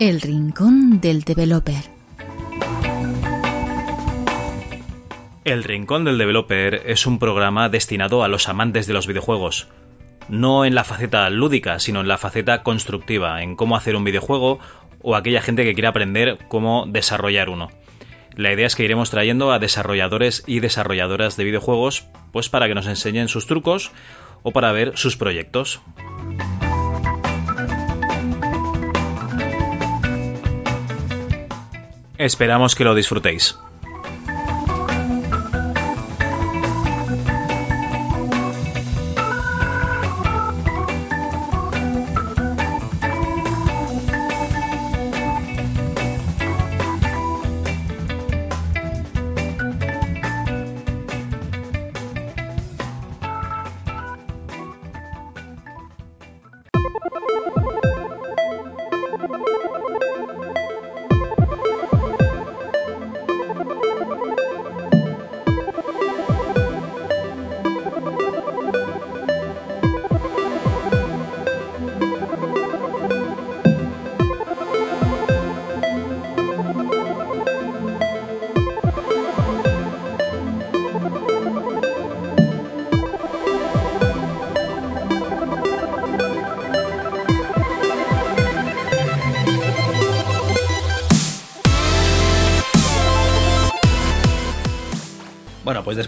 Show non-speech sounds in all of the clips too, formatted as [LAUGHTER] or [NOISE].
El Rincón del Developer. El Rincón del Developer es un programa destinado a los amantes de los videojuegos. No en la faceta lúdica, sino en la faceta constructiva, en cómo hacer un videojuego o aquella gente que quiere aprender cómo desarrollar uno. La idea es que iremos trayendo a desarrolladores y desarrolladoras de videojuegos, pues para que nos enseñen sus trucos o para ver sus proyectos. Esperamos que lo disfrutéis.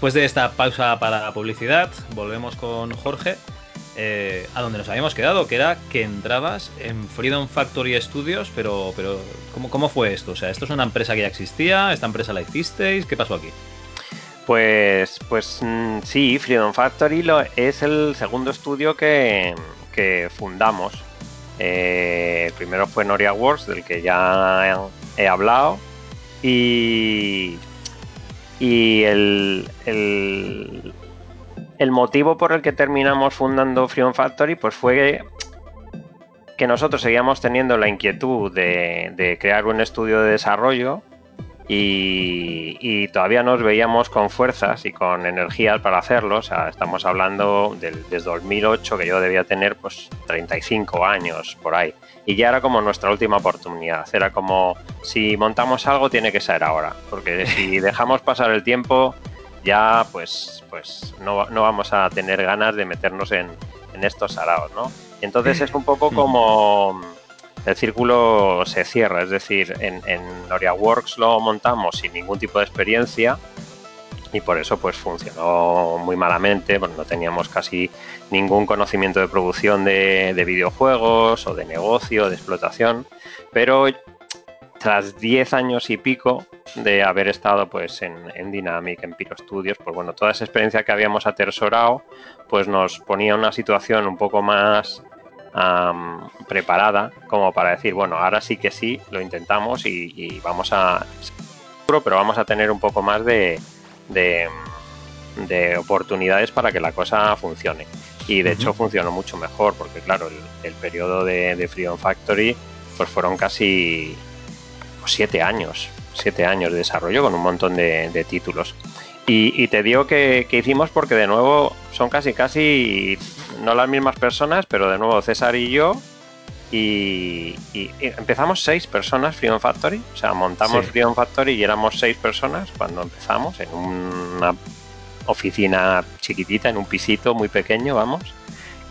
Después de esta pausa para publicidad, volvemos con Jorge eh, a donde nos habíamos quedado, que era que entrabas en Freedom Factory Studios, pero, pero ¿cómo, ¿cómo fue esto? O sea, ¿esto es una empresa que ya existía? ¿Esta empresa la hicisteis? ¿Qué pasó aquí? Pues, pues mm, sí, Freedom Factory es el segundo estudio que, que fundamos. Eh, el primero fue Noria Wars, del que ya he hablado. Y, y el, el, motivo por el que terminamos fundando Freedom Factory pues fue que nosotros seguíamos teniendo la inquietud de crear un estudio de desarrollo y, y, todavía nos veíamos con fuerzas y con energías para hacerlo. O sea, estamos hablando del, desde 2008 que yo debía tener pues 35 años por ahí. Y ya era como nuestra última oportunidad. Era como si montamos algo tiene que ser ahora. Porque [LAUGHS] si dejamos pasar el tiempo ya pues, pues no, no vamos a tener ganas de meternos en, en estos araos, ¿no? Entonces es un poco como el círculo se cierra, es decir, en, en NoriaWorks lo montamos sin ningún tipo de experiencia y por eso pues funcionó muy malamente, porque no teníamos casi ningún conocimiento de producción de, de videojuegos o de negocio, de explotación, pero tras 10 años y pico de haber estado pues en, en, Dynamic, en Piro Studios, pues bueno, toda esa experiencia que habíamos atesorado, pues nos ponía una situación un poco más um, preparada como para decir, bueno, ahora sí que sí, lo intentamos y, y vamos a pero vamos a tener un poco más de, de, de, oportunidades para que la cosa funcione. Y de uh -huh. hecho funcionó mucho mejor, porque claro, el, el periodo de, de, Freedom Factory pues fueron casi pues, siete años, siete años de desarrollo con un montón de, de títulos. Y, y, te digo que, que, hicimos porque de nuevo son casi casi no las mismas personas, pero de nuevo César y yo. Y, y, y empezamos seis personas Freedom Factory, o sea, montamos sí. Freedom Factory y éramos seis personas cuando empezamos en una oficina chiquitita, en un pisito muy pequeño, vamos.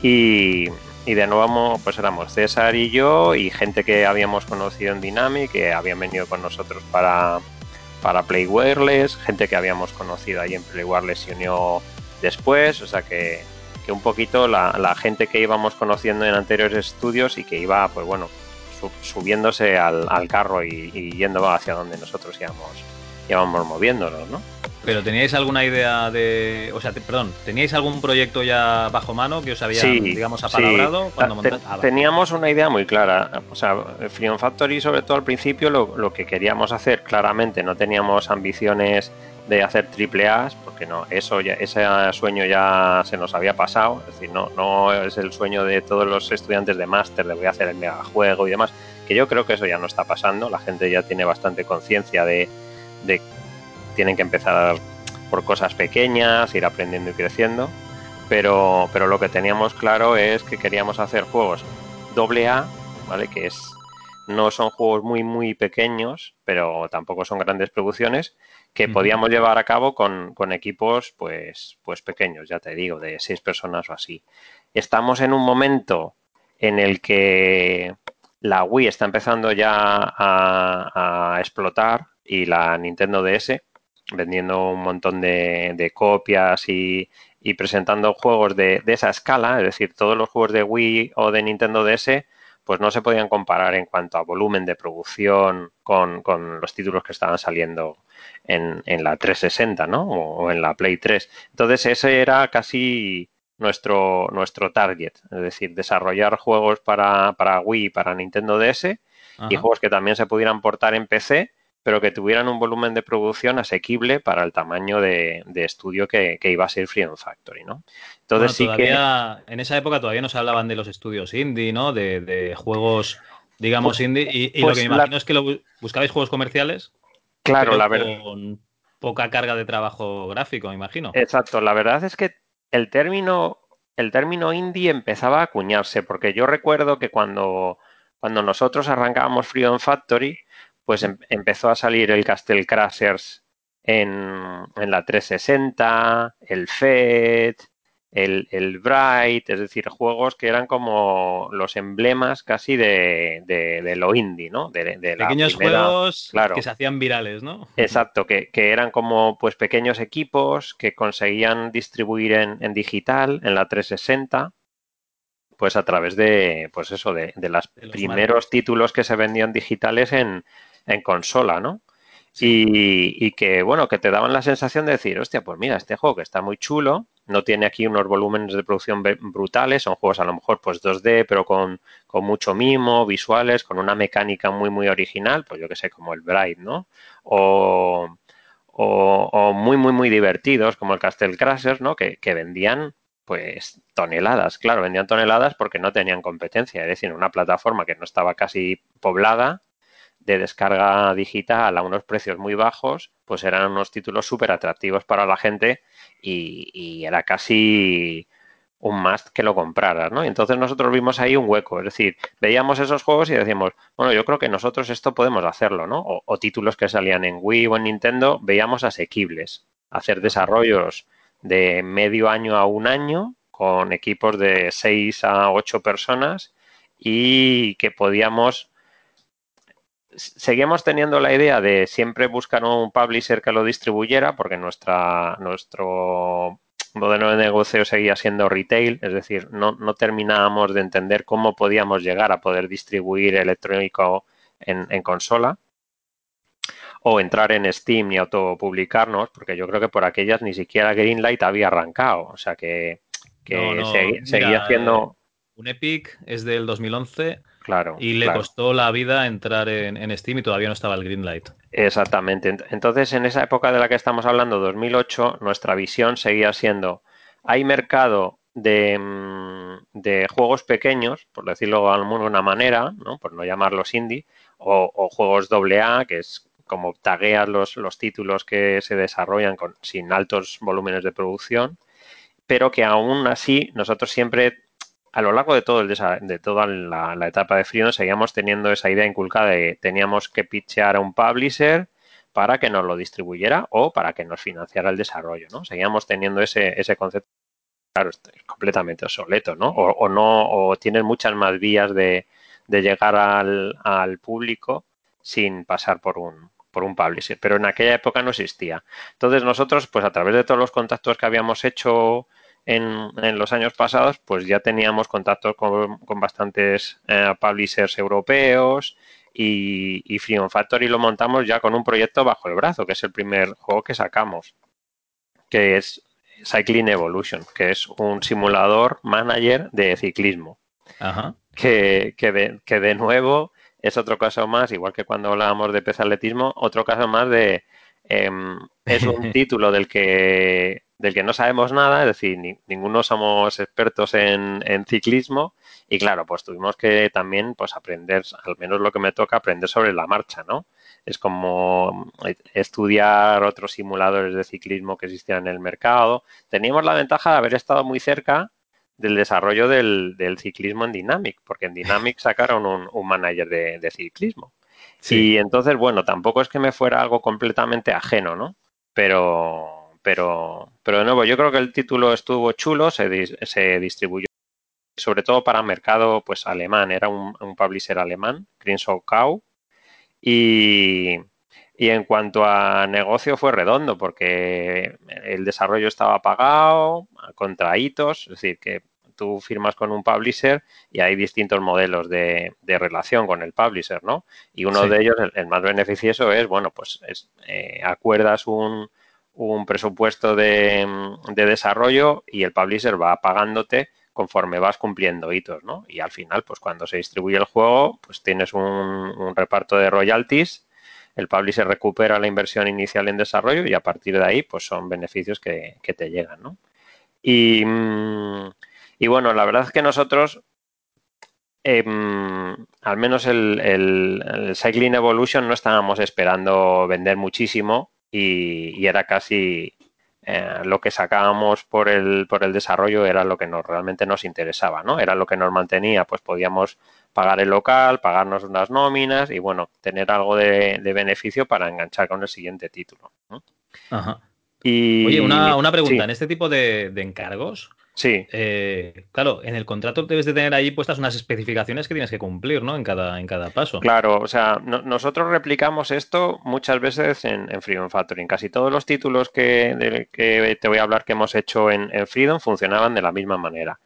Y, y de nuevo pues éramos César y yo y gente que habíamos conocido en Dynamic, que habían venido con nosotros para, para Play Wireless, gente que habíamos conocido ahí en Play Wireless se unió después, o sea que, que un poquito la, la, gente que íbamos conociendo en anteriores estudios y que iba, pues bueno, subiéndose al, carro y, y, yendo hacia donde nosotros íbamos, íbamos moviéndonos, ¿no? Pero teníais alguna idea de, o sea, te, perdón, teníais algún proyecto ya bajo mano que os había, sí, digamos, apalabrado sí. cuando montaste? Ah, Teníamos una idea muy clara, o sea, Freedom Factory sobre todo al principio lo, lo que queríamos hacer claramente, no teníamos ambiciones de hacer triple A, porque no, eso ya, ese sueño ya se nos había pasado, es decir, no, no es el sueño de todos los estudiantes de máster de voy a hacer el megajuego y demás, que yo creo que eso ya no está pasando, la gente ya tiene bastante conciencia de, de tienen que empezar por cosas pequeñas, ir aprendiendo y creciendo, pero, pero lo que teníamos claro es que queríamos hacer juegos doble A, ¿vale? Que es no son juegos muy, muy pequeños, pero tampoco son grandes producciones, que podíamos llevar a cabo con, equipos, pues, pues pequeños, ya te digo, de seis personas o así. Estamos en un momento en el que la Wii está empezando ya a, explotar y la Nintendo DS vendiendo un montón de, copias y, presentando juegos de, esa escala, es decir, todos los juegos de Wii o de Nintendo DS, pues no se podían comparar en cuanto a volumen de producción con, los títulos que estaban saliendo en, la 360, ¿no? O, o, en la Play 3. Entonces ese era casi nuestro, nuestro target, es decir, desarrollar juegos para, para Wii y para Nintendo DS y juegos que también se pudieran portar en PC, pero que tuvieran un volumen de producción asequible para el tamaño de, estudio que, iba a ser Freedom Factory, ¿no? Entonces sí que... En esa época todavía no se hablaban de los estudios indie, ¿no? De, juegos, digamos, pues, indie. Y, lo pues que me imagino es que lo, buscabais juegos comerciales. Claro, la verdad. Con poca carga de trabajo gráfico, me imagino. Exacto. La verdad es que el término, el término indie empezaba a acuñarse, porque yo recuerdo que cuando, cuando nosotros arrancábamos Freedom Factory, pues em, empezó a salir el Castle Crashers en, en la 360, el FED, el, el, Bright, es decir, juegos que eran como los emblemas casi de, de, lo indie, ¿no? De, Pequeños juegos que se hacían virales, ¿no? Exacto, que, que, eran como pues pequeños equipos que conseguían distribuir en, en, digital en la 360, pues a través de, pues eso, de, los primeros títulos que se vendían digitales en, en consola, ¿no? Y, y, que, bueno, que te daban la sensación de decir, hostia, pues mira, este juego que está muy chulo, no tiene aquí unos volúmenes de producción brutales, son juegos a lo mejor pues 2D, pero con, mucho mimo, visuales, con una mecánica muy, muy original, pues yo que sé, como el Bright, ¿no? O, o, muy, muy, muy divertidos, como el Castle Crashers, ¿no? Que, que vendían pues toneladas, claro, vendían toneladas porque no tenían competencia, es decir, una plataforma que no estaba casi poblada, de descarga digital a unos precios muy bajos, pues eran unos títulos súper atractivos para la gente y, era casi un must que lo compraras, ¿no? Y entonces nosotros vimos ahí un hueco, es decir, veíamos esos juegos y decíamos, bueno, yo creo que nosotros esto podemos hacerlo, ¿no? O, títulos que salían en Wii o en Nintendo, veíamos asequibles, hacer desarrollos de medio año a un año con equipos de 6 a 8 personas y que podíamos seguimos teniendo la idea de siempre buscar un publisher que lo distribuyera, porque nuestra, nuestro modelo de negocio seguía siendo retail, es decir, no, no terminábamos de entender cómo podíamos llegar a poder distribuir electrónico en, en consola o entrar en Steam y autopublicarnos, porque yo creo que por aquellas ni siquiera Greenlight había arrancado, o sea que, seguía haciendo... Un Epic es del 2011 Claro. Y le costó la vida entrar en, Steam y todavía no estaba el Greenlight. Exactamente. Entonces, en esa época de la que estamos hablando, 2008, nuestra visión seguía siendo, hay mercado de, mm, juegos pequeños, por decirlo de alguna manera, ¿no? por no llamarlos indie, o, juegos AA, que es como tagueas los, los títulos que se desarrollan con, sin altos volúmenes de producción, pero que aún así nosotros siempre a lo largo de todo el de toda la, etapa de frío seguíamos teniendo esa idea inculcada de teníamos que pitchear a un publisher para que nos lo distribuyera o para que nos financiara el desarrollo, ¿no? Seguíamos teniendo ese, ese concepto, claro, es completamente obsoleto, ¿no? O, no, o tienen muchas más vías de, de llegar al, al, público sin pasar por un, por un publisher, pero en aquella época no existía. Entonces nosotros, pues a través de todos los contactos que habíamos hecho en, los años pasados, pues ya teníamos contacto con, bastantes eh, publishers europeos y, y Freedom Factory lo montamos ya con un proyecto bajo el brazo, que es el primer juego que sacamos, que es Cycling Evolution, que es un simulador manager de ciclismo. Que, que, de, que de nuevo es otro caso más, igual que cuando hablábamos de atletismo, otro caso más de em, es un [LAUGHS] título del que del que no sabemos nada, es decir, ninguno somos expertos en, ciclismo y claro, pues tuvimos que también pues aprender, al menos lo que me toca, aprender sobre la marcha, ¿no? Es como estudiar otros simuladores de ciclismo que existían en el mercado. Teníamos la ventaja de haber estado muy cerca del desarrollo del, ciclismo en Dynamic, porque en Dynamic sacaron un, manager de, ciclismo. Y entonces, bueno, tampoco es que me fuera algo completamente ajeno, ¿no? Pero, pero, pero de nuevo, yo creo que el título estuvo chulo, se, se distribuyó sobre todo para mercado pues alemán, era un, publisher alemán, Crimson Cow, y, y en cuanto a negocio fue redondo porque el desarrollo estaba pagado contra hitos, es decir, que tú firmas con un publisher y hay distintos modelos de, relación con el publisher, ¿no? Y uno de ellos, el, más beneficioso es, bueno, pues eh, acuerdas un, un presupuesto de, de, desarrollo y el publisher va pagándote conforme vas cumpliendo hitos, ¿no? Y al final, pues cuando se distribuye el juego, pues tienes un, un reparto de royalties el publisher recupera la inversión inicial en desarrollo y a partir de ahí, pues son beneficios que, que te llegan, ¿no? Y, mm, y bueno, la verdad es que nosotros, em, al menos el, el, Cycling Evolution no estábamos esperando vender muchísimo y, era casi eh, lo que sacábamos por el, por el desarrollo era lo que nos, realmente nos interesaba, ¿no? Era lo que nos mantenía, pues podíamos pagar el local, pagarnos unas nóminas y bueno, tener algo de, beneficio para enganchar con el siguiente título. Ajá. Y, Oye, una, pregunta, en este tipo de encargos, Sí. Eh, claro, en el contrato debes de tener ahí puestas unas especificaciones que tienes que cumplir, ¿no? En cada, en cada paso. Claro, o sea, nosotros replicamos esto muchas veces en, en, Freedom Factory. En casi todos los títulos que, que te voy a hablar que hemos hecho en, Freedom funcionaban de la misma manera.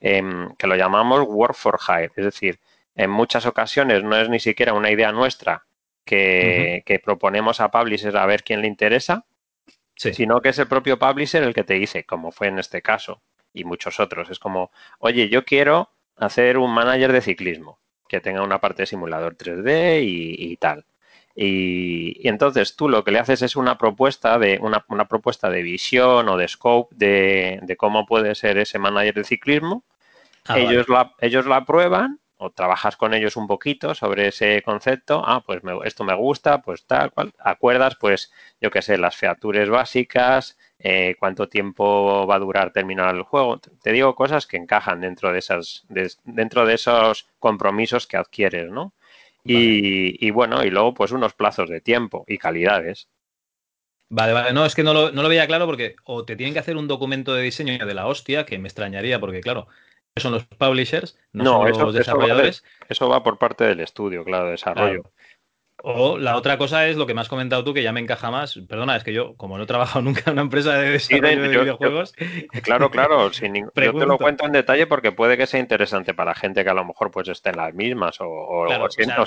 Em, que lo llamamos Work for Hire. Es decir, en muchas ocasiones no es ni siquiera una idea nuestra que, que proponemos a publishers a ver quién le interesa, sino que es el propio publisher el que te dice, como fue en este caso y muchos otros. Es como, oye, yo quiero hacer un manager de ciclismo que tenga una parte de simulador 3D y, tal. Y, entonces tú lo que le haces es una propuesta de una, una propuesta de visión o de scope de, de, cómo puede ser ese manager de ciclismo. Ah, ellos, la, ellos la prueban o trabajas con ellos un poquito sobre ese concepto. Ah, pues esto me gusta, pues tal cual. Acuerdas, pues yo qué sé, las features básicas, eh, cuánto tiempo va a durar terminar el juego. Te digo cosas que encajan dentro de esas, dentro de esos compromisos que adquieres, ¿no? Y, bueno, y luego pues unos plazos de tiempo y calidades. Vale, vale, no, es que no lo, no lo veía claro porque o te tienen que hacer un documento de diseño de la hostia, que me extrañaría porque claro, son los publishers, no, son los desarrolladores. Eso va, por parte del estudio, claro, de desarrollo. O la otra cosa es lo que me has comentado tú, que ya me encaja más. Perdona, es que yo, como no he trabajado [LAUGHS] nunca en una empresa de desarrollo de, videojuegos. claro, claro, [LAUGHS] sin yo te lo cuento en detalle porque puede que sea interesante para gente que a lo mejor pues esté en las mismas o,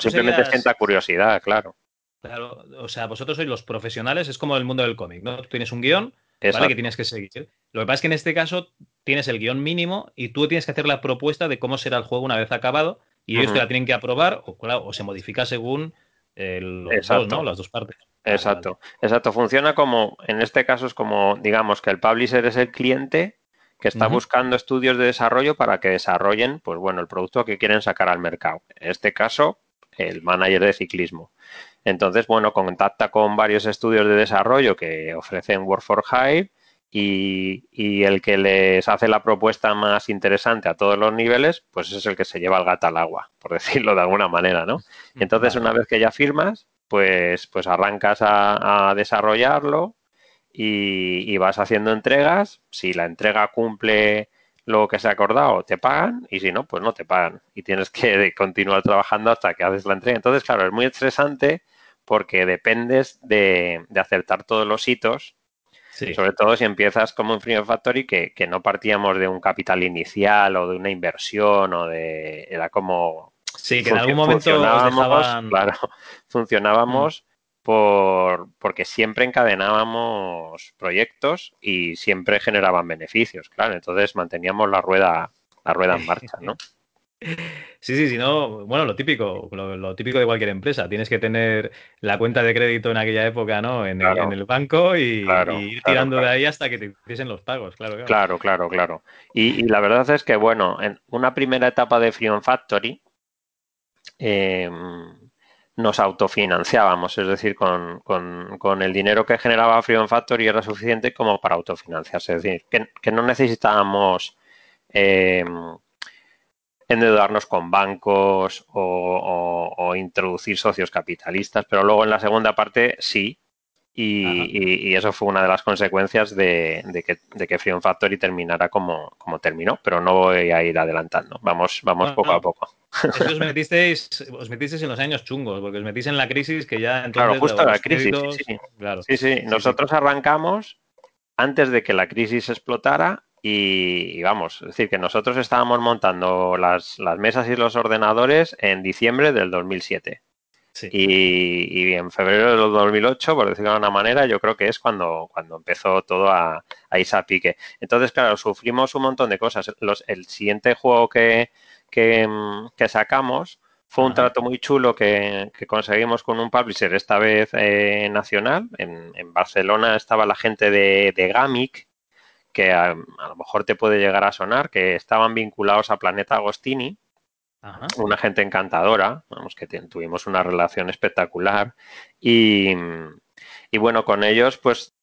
simplemente sienta curiosidad, claro. Claro, o sea, vosotros sois los profesionales, es como el mundo del cómic, ¿no? Tú tienes un guion, ¿vale? Que tienes que seguir. Lo que pasa es que en este caso tienes el guion mínimo y tú tienes que hacer la propuesta de cómo será el juego una vez acabado y ellos te la tienen que aprobar o, o se modifica según los dos, ¿no? Las dos partes. Exacto, exacto. Funciona como, en este caso es como, digamos, que el publisher es el cliente que está buscando estudios de desarrollo para que desarrollen, pues bueno, el producto que quieren sacar al mercado. En este caso, el manager de ciclismo. Entonces, bueno, contacta con varios estudios de desarrollo que ofrecen Work for Hire y, y, el que les hace la propuesta más interesante a todos los niveles, pues es el que se lleva el gato al agua, por [LAUGHS] decirlo de alguna manera, ¿no? Entonces, una vez que ya firmas, pues, pues arrancas a, desarrollarlo y, vas haciendo entregas. Si la entrega cumple lo que se ha acordado, te pagan y si no, pues no te pagan y tienes que continuar trabajando hasta que haces la entrega. Entonces, claro, es muy estresante porque dependes de, de acertar todos los hitos sobre todo si empiezas como en Freedom Factory, que, que, no partíamos de un capital inicial o de una inversión o de... Era como... Sí, que en algún momento funcionábamos, claro, [LAUGHS] funcionábamos mm. por, porque siempre encadenábamos proyectos y siempre generaban beneficios, claro. Entonces manteníamos la rueda, la rueda en marcha, ¿no? [LAUGHS] Sí, sí, sí, no, bueno, lo típico, lo, típico de cualquier empresa, tienes que tener la cuenta de crédito en aquella época, ¿no? En, el, banco y, ir tirando de ahí hasta que te hiciesen los pagos, claro. Claro, claro, claro. Y, la verdad es que, bueno, en una primera etapa de Freedom Factory em, nos autofinanciábamos, es decir, con, con, el dinero que generaba Freedom Factory era suficiente como para autofinanciarse, es decir, que, que no necesitábamos eh, endeudarnos con bancos o, introducir socios capitalistas, pero luego en la segunda parte sí. Y, eso fue una de las consecuencias de, que, de Freedom Factory terminara como, como, terminó, pero no voy a ir adelantando. Vamos, vamos poco a poco. os [LAUGHS] metisteis, os metisteis en los años chungos, porque os metís en la crisis que ya Claro, justo la crisis. sí, sí. sí, Nosotros arrancamos antes de que la crisis explotara y, vamos, es decir, que nosotros estábamos montando las, mesas y los ordenadores en diciembre del 2007. Y, en febrero del 2008, por decirlo de alguna manera, yo creo que es cuando, cuando empezó todo a, a irse a pique. Entonces, claro, sufrimos un montón de cosas. el siguiente juego que, que, sacamos fue un trato muy chulo que, conseguimos con un publisher, esta vez eh, nacional. En, Barcelona estaba la gente de, de Gamic, que a, lo mejor te puede llegar a sonar, que estaban vinculados a Planeta Agostini, una gente encantadora, vamos, que tuvimos una relación espectacular y, bueno, con ellos pues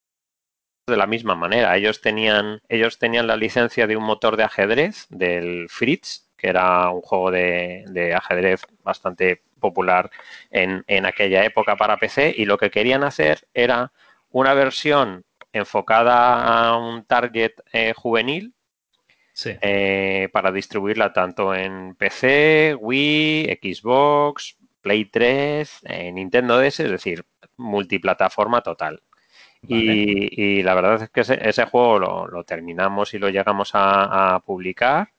de la misma manera, ellos tenían, ellos tenían la licencia de un motor de ajedrez del Fritz, que era un juego de, ajedrez bastante popular en, en aquella época para PC y lo que querían hacer era una versión enfocada a un target eh, juvenil eh, para distribuirla tanto en PC, Wii, Xbox, Play 3, eh, Nintendo DS, es decir, multiplataforma total. Y, la verdad es que ese, juego lo, terminamos y lo llegamos a, publicar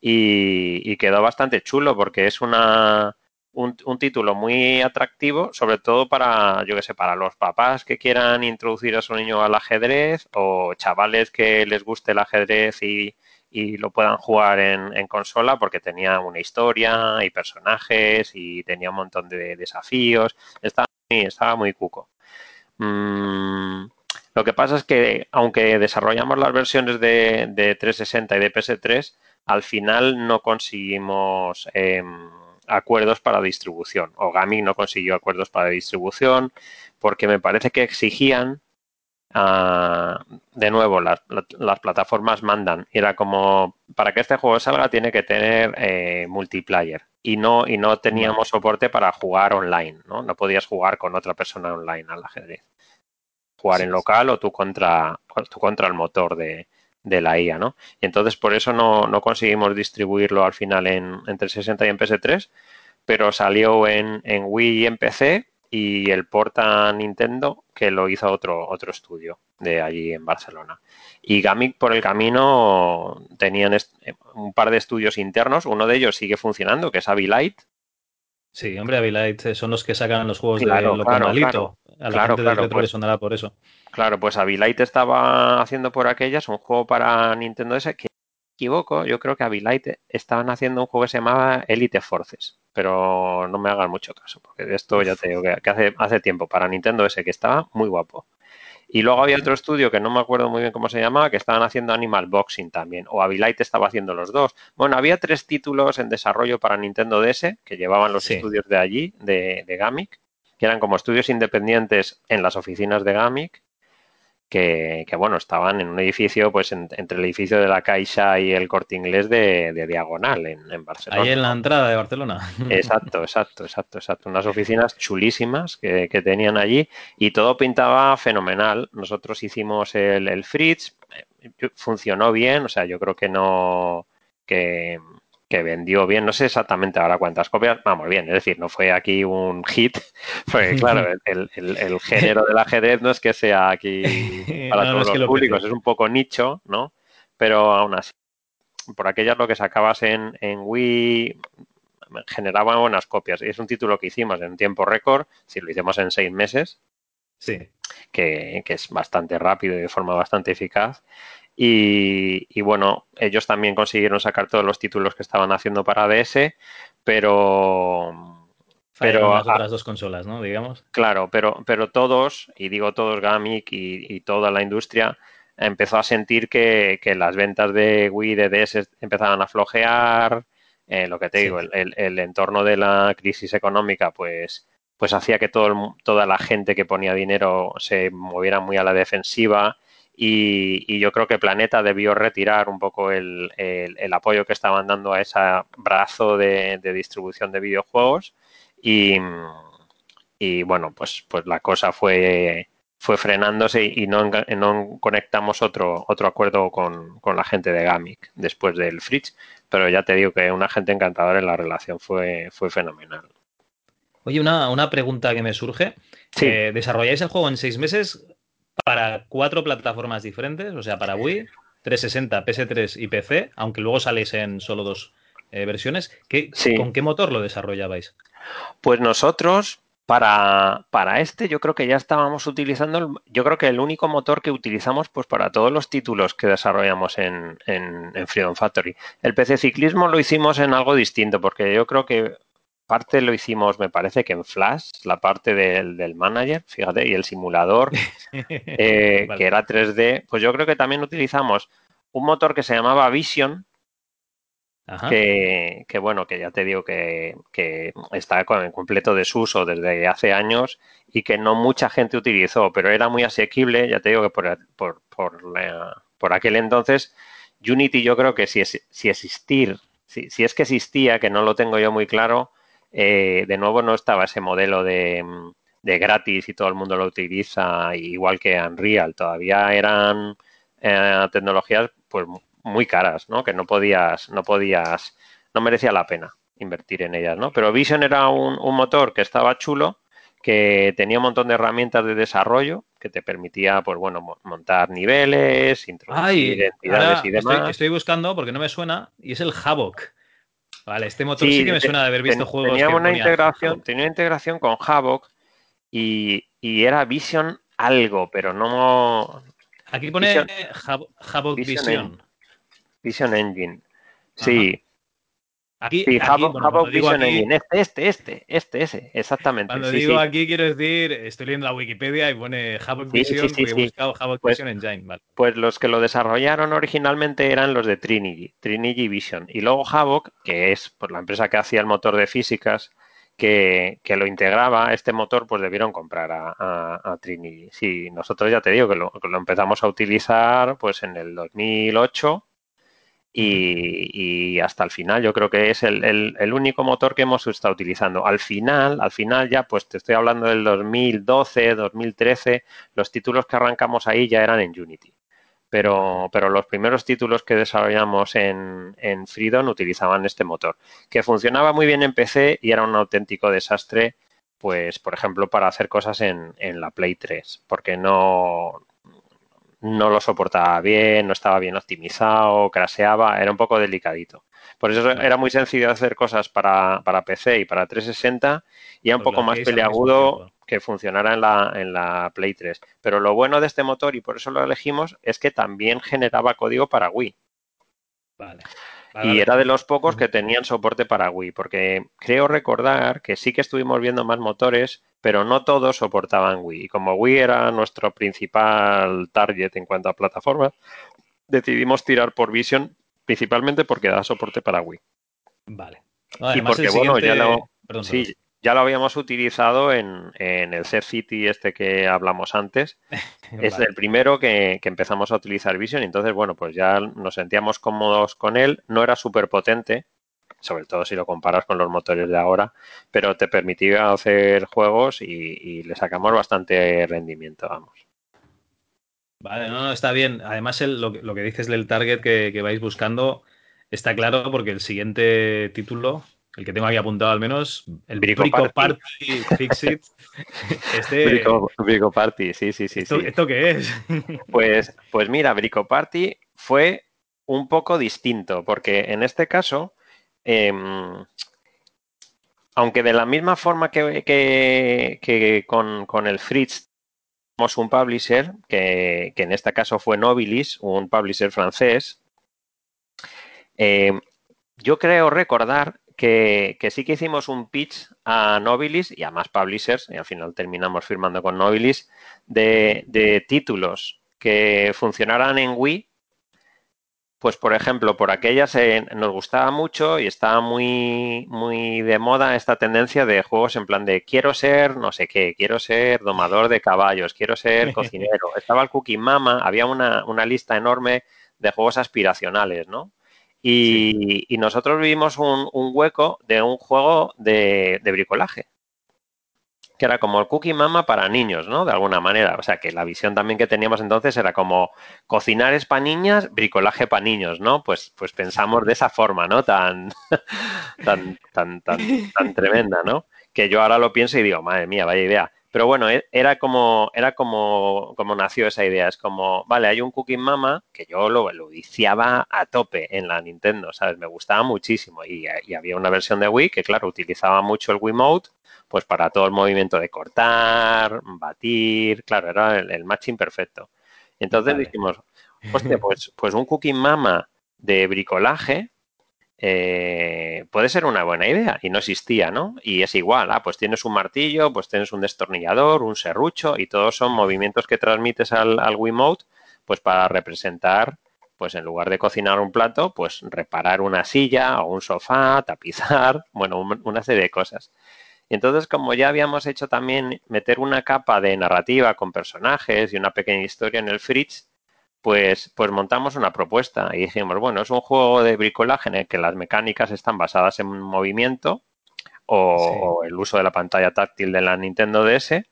y, quedó bastante chulo porque es una, un, título muy atractivo, sobre todo para, yo que sé, para los papás que quieran introducir a su niño al ajedrez o chavales que les guste el ajedrez y, lo puedan jugar en, consola porque tenía una historia y personajes y tenía un montón de desafíos. Estaba, estaba muy cuco. Mm, lo que pasa es que aunque desarrollamos las versiones de, de 360 y de PS3, al final no conseguimos... Em, acuerdos para distribución. O Gami no consiguió acuerdos para distribución porque me parece que exigían, ah, de nuevo, las, plataformas mandan. Era como, para que este juego salga tiene que tener eh, multiplayer. Y no, y no teníamos soporte para jugar online, ¿no? No podías jugar con otra persona online al ajedrez. Jugar en local o tú contra, tú contra el motor de, de la IA, ¿no? Y entonces por eso no, no conseguimos distribuirlo al final en, en 360 y en PS3, pero salió en, en Wii y en PC y el porta Nintendo que lo hizo otro, otro estudio de allí en Barcelona. Y Gamic por el camino tenían un par de estudios internos, uno de ellos sigue funcionando, que es Avilite. Sí, hombre, Avilite son los que sacan los juegos de lo claro. A la gente del retro pues sonará por eso. Claro, pues Abilite estaba haciendo por aquellas un juego para Nintendo DS que me equivoco, yo creo que Abilite estaban haciendo un juego que se llamaba Elite Forces, pero no me hagan mucho caso, porque de esto ya te digo que, hace, hace tiempo para Nintendo DS que estaba muy guapo. Y luego había otro estudio que no me acuerdo muy bien cómo se llamaba, que estaban haciendo Animal Boxing también, o Abilite estaba haciendo los dos. Bueno, había tres títulos en desarrollo para Nintendo DS que llevaban los estudios de allí, de, de Gamic, que eran como estudios independientes en las oficinas de Gamic que, bueno, estaban en un edificio, pues entre el edificio de la Caixa y el Corte Inglés de, Diagonal en, Barcelona. Ahí en la entrada de Barcelona. Exacto, exacto, exacto, exacto. Unas oficinas chulísimas que, tenían allí y todo pintaba fenomenal. Nosotros hicimos el, el Fritz, eh, funcionó bien, o sea, yo creo que no, que, que vendió bien, no sé exactamente ahora cuántas copias, vamos bien, es decir, no fue aquí un hit, [LAUGHS] porque claro, el, el, género del ajedrez no es que sea aquí [LAUGHS] para todos los públicos, es un poco nicho, ¿no? Pero aún así, por aquellas lo que sacabas en, en Wii generaba buenas copias y es un título que hicimos en tiempo récord, si lo hicimos en seis meses, sí. que, que es bastante rápido y de forma bastante eficaz y, bueno, ellos también consiguieron sacar todos los títulos que estaban haciendo para DS, pero... pero las otras dos consolas, ¿no? Digamos. Claro, pero, pero todos, y digo todos, Gamic y, toda la industria, empezó a sentir que, las ventas de Wii de DS empezaban a flojear. Eh, lo que te digo, el, el, entorno de la crisis económica, pues, pues hacía que todo toda la gente que ponía dinero se moviera muy a la defensiva y, yo creo que Planeta debió retirar un poco el, apoyo que estaban dando a ese brazo de, distribución de videojuegos y, bueno, pues, pues la cosa fue, fue frenándose y no, no conectamos otro, otro acuerdo con, con, la gente de Gamic después del Fridge, pero ya te digo que una gente encantadora en la relación fue, fue fenomenal. Oye, una, una pregunta que me surge. Eh, ¿Desarrolláis el juego en seis meses para cuatro plataformas diferentes? O sea, para Wii, 360, PS3 y PC, aunque luego saléis en solo dos eh, versiones. ¿Qué, ¿Con qué motor lo desarrollabais? Pues nosotros, para, para, este, yo creo que ya estábamos utilizando, yo creo que el único motor que utilizamos pues para todos los títulos que desarrollamos en, en, en Freedom Factory. El PC Ciclismo lo hicimos en algo distinto, porque yo creo que parte lo hicimos, me parece que en Flash, la parte del, manager, fíjate, y el simulador, [LAUGHS] eh, que era 3D. Pues yo creo que también utilizamos un motor que se llamaba Vision, que, bueno, que ya te digo que, está con, en completo desuso desde hace años y que no mucha gente utilizó, pero era muy asequible, ya te digo que por, por, por, por aquel entonces Unity yo creo que si, si existir, si, si, es que existía, que no lo tengo yo muy claro, eh, de nuevo no estaba ese modelo de, gratis y todo el mundo lo utiliza, igual que Unreal. Todavía eran eh, tecnologías pues muy caras, ¿no? Que no podías, no podías, no merecía la pena invertir en ellas, ¿no? Pero Vision era un, motor que estaba chulo, que tenía un montón de herramientas de desarrollo que te permitía, pues bueno, montar niveles, introducir identidades y demás. Estoy, buscando porque no me suena y es el Havoc. Vale, este motor sí, que me suena de haber visto juegos. Tenía una integración, tenía una integración con Havoc y, era Vision algo, pero no. Aquí pone Havoc Vision. Vision, Engine. Sí. Aquí, sí, Havoc, Vision Engine. Este, este, este, este, ese, exactamente. Cuando digo aquí, quiero decir, estoy leyendo la Wikipedia y pone Havoc Vision, porque he buscado Havoc pues, Vision Engine. Vale. Pues los que lo desarrollaron originalmente eran los de Trinity, Trinity Vision. Y luego Havoc, que es pues, la empresa que hacía el motor de físicas, que, que, lo integraba, este motor, pues debieron comprar a, a, Trinity. Sí, nosotros ya te digo que lo, que lo, empezamos a utilizar pues en el 2008 y, hasta el final yo creo que es el, único motor que hemos estado utilizando. Al final, al final ya, pues te estoy hablando del 2012, 2013, los títulos que arrancamos ahí ya eran en Unity. Pero, pero los primeros títulos que desarrollamos en, en Freedom utilizaban este motor, que funcionaba muy bien en PC y era un auténtico desastre, pues, por ejemplo, para hacer cosas en, en la Play 3, porque no, no lo soportaba bien, no estaba bien optimizado, craseaba, era un poco delicadito. Por eso era muy sencillo hacer cosas para, para PC y para 360 y era un poco más peleagudo que funcionara en la, en la Play 3. Pero lo bueno de este motor, y por eso lo elegimos, es que también generaba código para Wii. Vale y era de los pocos que tenían soporte para Wii, porque creo recordar que sí que estuvimos viendo más motores, pero no todos soportaban Wii. Y como Wii era nuestro principal target en cuanto a plataformas, decidimos tirar por Vision, principalmente porque da soporte para Wii. Vale. y porque, bueno, ya lo, sí, ya lo habíamos utilizado en, el Ser City este que hablamos antes. [LAUGHS] es el primero que, empezamos a utilizar Vision entonces, bueno, pues ya nos sentíamos cómodos con él. No era súper potente, sobre todo si lo comparas con los motores de ahora, pero te permitía hacer juegos y, le sacamos bastante rendimiento, vamos. Vale, no, no, está bien. Además, lo, que dices del target que, que vais buscando está claro porque el siguiente título el que tengo aquí apuntado al menos, el Brico, Party. Fixit. [LAUGHS] Este... Brico, Party, sí, sí, sí. ¿Esto, qué es? [LAUGHS] pues, pues mira, Brico Party fue un poco distinto, porque en este caso, em, aunque de la misma forma que, que, con, el Fritz tenemos un publisher, que, en este caso fue Nobilis, un publisher francés, em, yo creo recordar que, sí que hicimos un pitch a Nobilis y a más publishers, y al final terminamos firmando con Nobilis, de, títulos que funcionaran en Wii pues por ejemplo, por aquellas eh, nos gustaba mucho y estaba muy, muy de moda esta tendencia de juegos en plan de quiero ser no sé qué, quiero ser domador de caballos, quiero ser [LAUGHS] cocinero. Estaba el Cooking Mama, había una, una lista enorme de juegos aspiracionales, ¿no? Y, nosotros vimos un, hueco de un juego de, bricolaje, que era como el Cookie Mama para niños, ¿no? De alguna manera. O sea, que la visión también que teníamos entonces era como cocinar es para niñas, bricolaje para niños, ¿no? Pues, pues pensamos de esa forma, ¿no? Tan, [LAUGHS] tan, tan, tan, tan tremenda, ¿no? Que yo ahora lo pienso y digo, madre mía, vaya idea. Pero bueno, e, era como, era como, como nació esa idea. Es como, vale, hay un Cooking Mama que yo lo, lo viciaba a tope en la Nintendo, ¿sabes? Me gustaba muchísimo. Y, había una versión de Wii que, claro, utilizaba mucho el Wiimote, pues para todo el movimiento de cortar, batir, claro, era el, matching perfecto. Entonces dijimos, hostia, pues, pues un Cooking Mama de bricolaje, eh, puede ser una buena idea y no existía, ¿no? Y es igual, ah, pues tienes un martillo, pues tienes un destornillador, un serrucho y todos son movimientos que transmites al, al Wiimote, pues para representar, pues en lugar de cocinar un plato, pues reparar una silla o un sofá, [LAUGHS] tapizar, bueno, una serie de cosas. Y entonces, como ya habíamos hecho también meter una capa de narrativa con personajes y una pequeña historia en el fridge, pues, pues montamos una propuesta y dijimos, bueno, es un juego de bricolaje en el que las mecánicas están basadas en movimiento o, el uso de la pantalla táctil de la Nintendo DS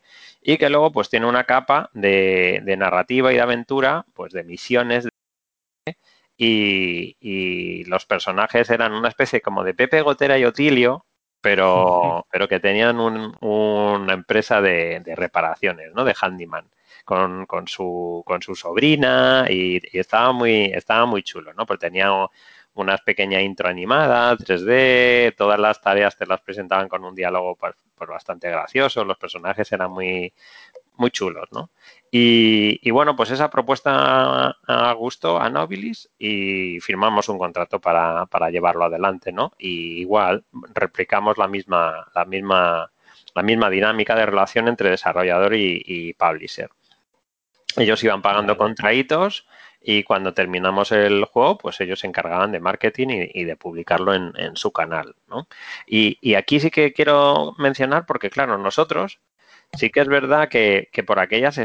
y que luego pues tiene una capa de, narrativa y de aventura, pues de misiones y, y, los personajes eran una especie como de Pepe Gotera y Otilio, pero, pero que tenían una empresa de, de reparaciones, ¿no? De handyman con, con, su, con su sobrina y, estaba, muy, estaba muy chulo, ¿no? Porque tenía una pequeña intro animada, 3D, todas las tareas te las presentaban con un diálogo pues, pues, bastante gracioso, los personajes eran muy, muy chulos, ¿no? Y, bueno, pues esa propuesta a gusto a Nobilis y firmamos un contrato para, para llevarlo adelante, ¿no? Y igual replicamos la misma, la misma, la misma dinámica de relación entre desarrollador y publisher. Ellos iban pagando contraítos y cuando terminamos el juego, pues ellos se encargaban de marketing y, de publicarlo en, su canal. ¿no? Y, aquí sí que quiero mencionar, porque claro, nosotros sí que es verdad que, por aquellas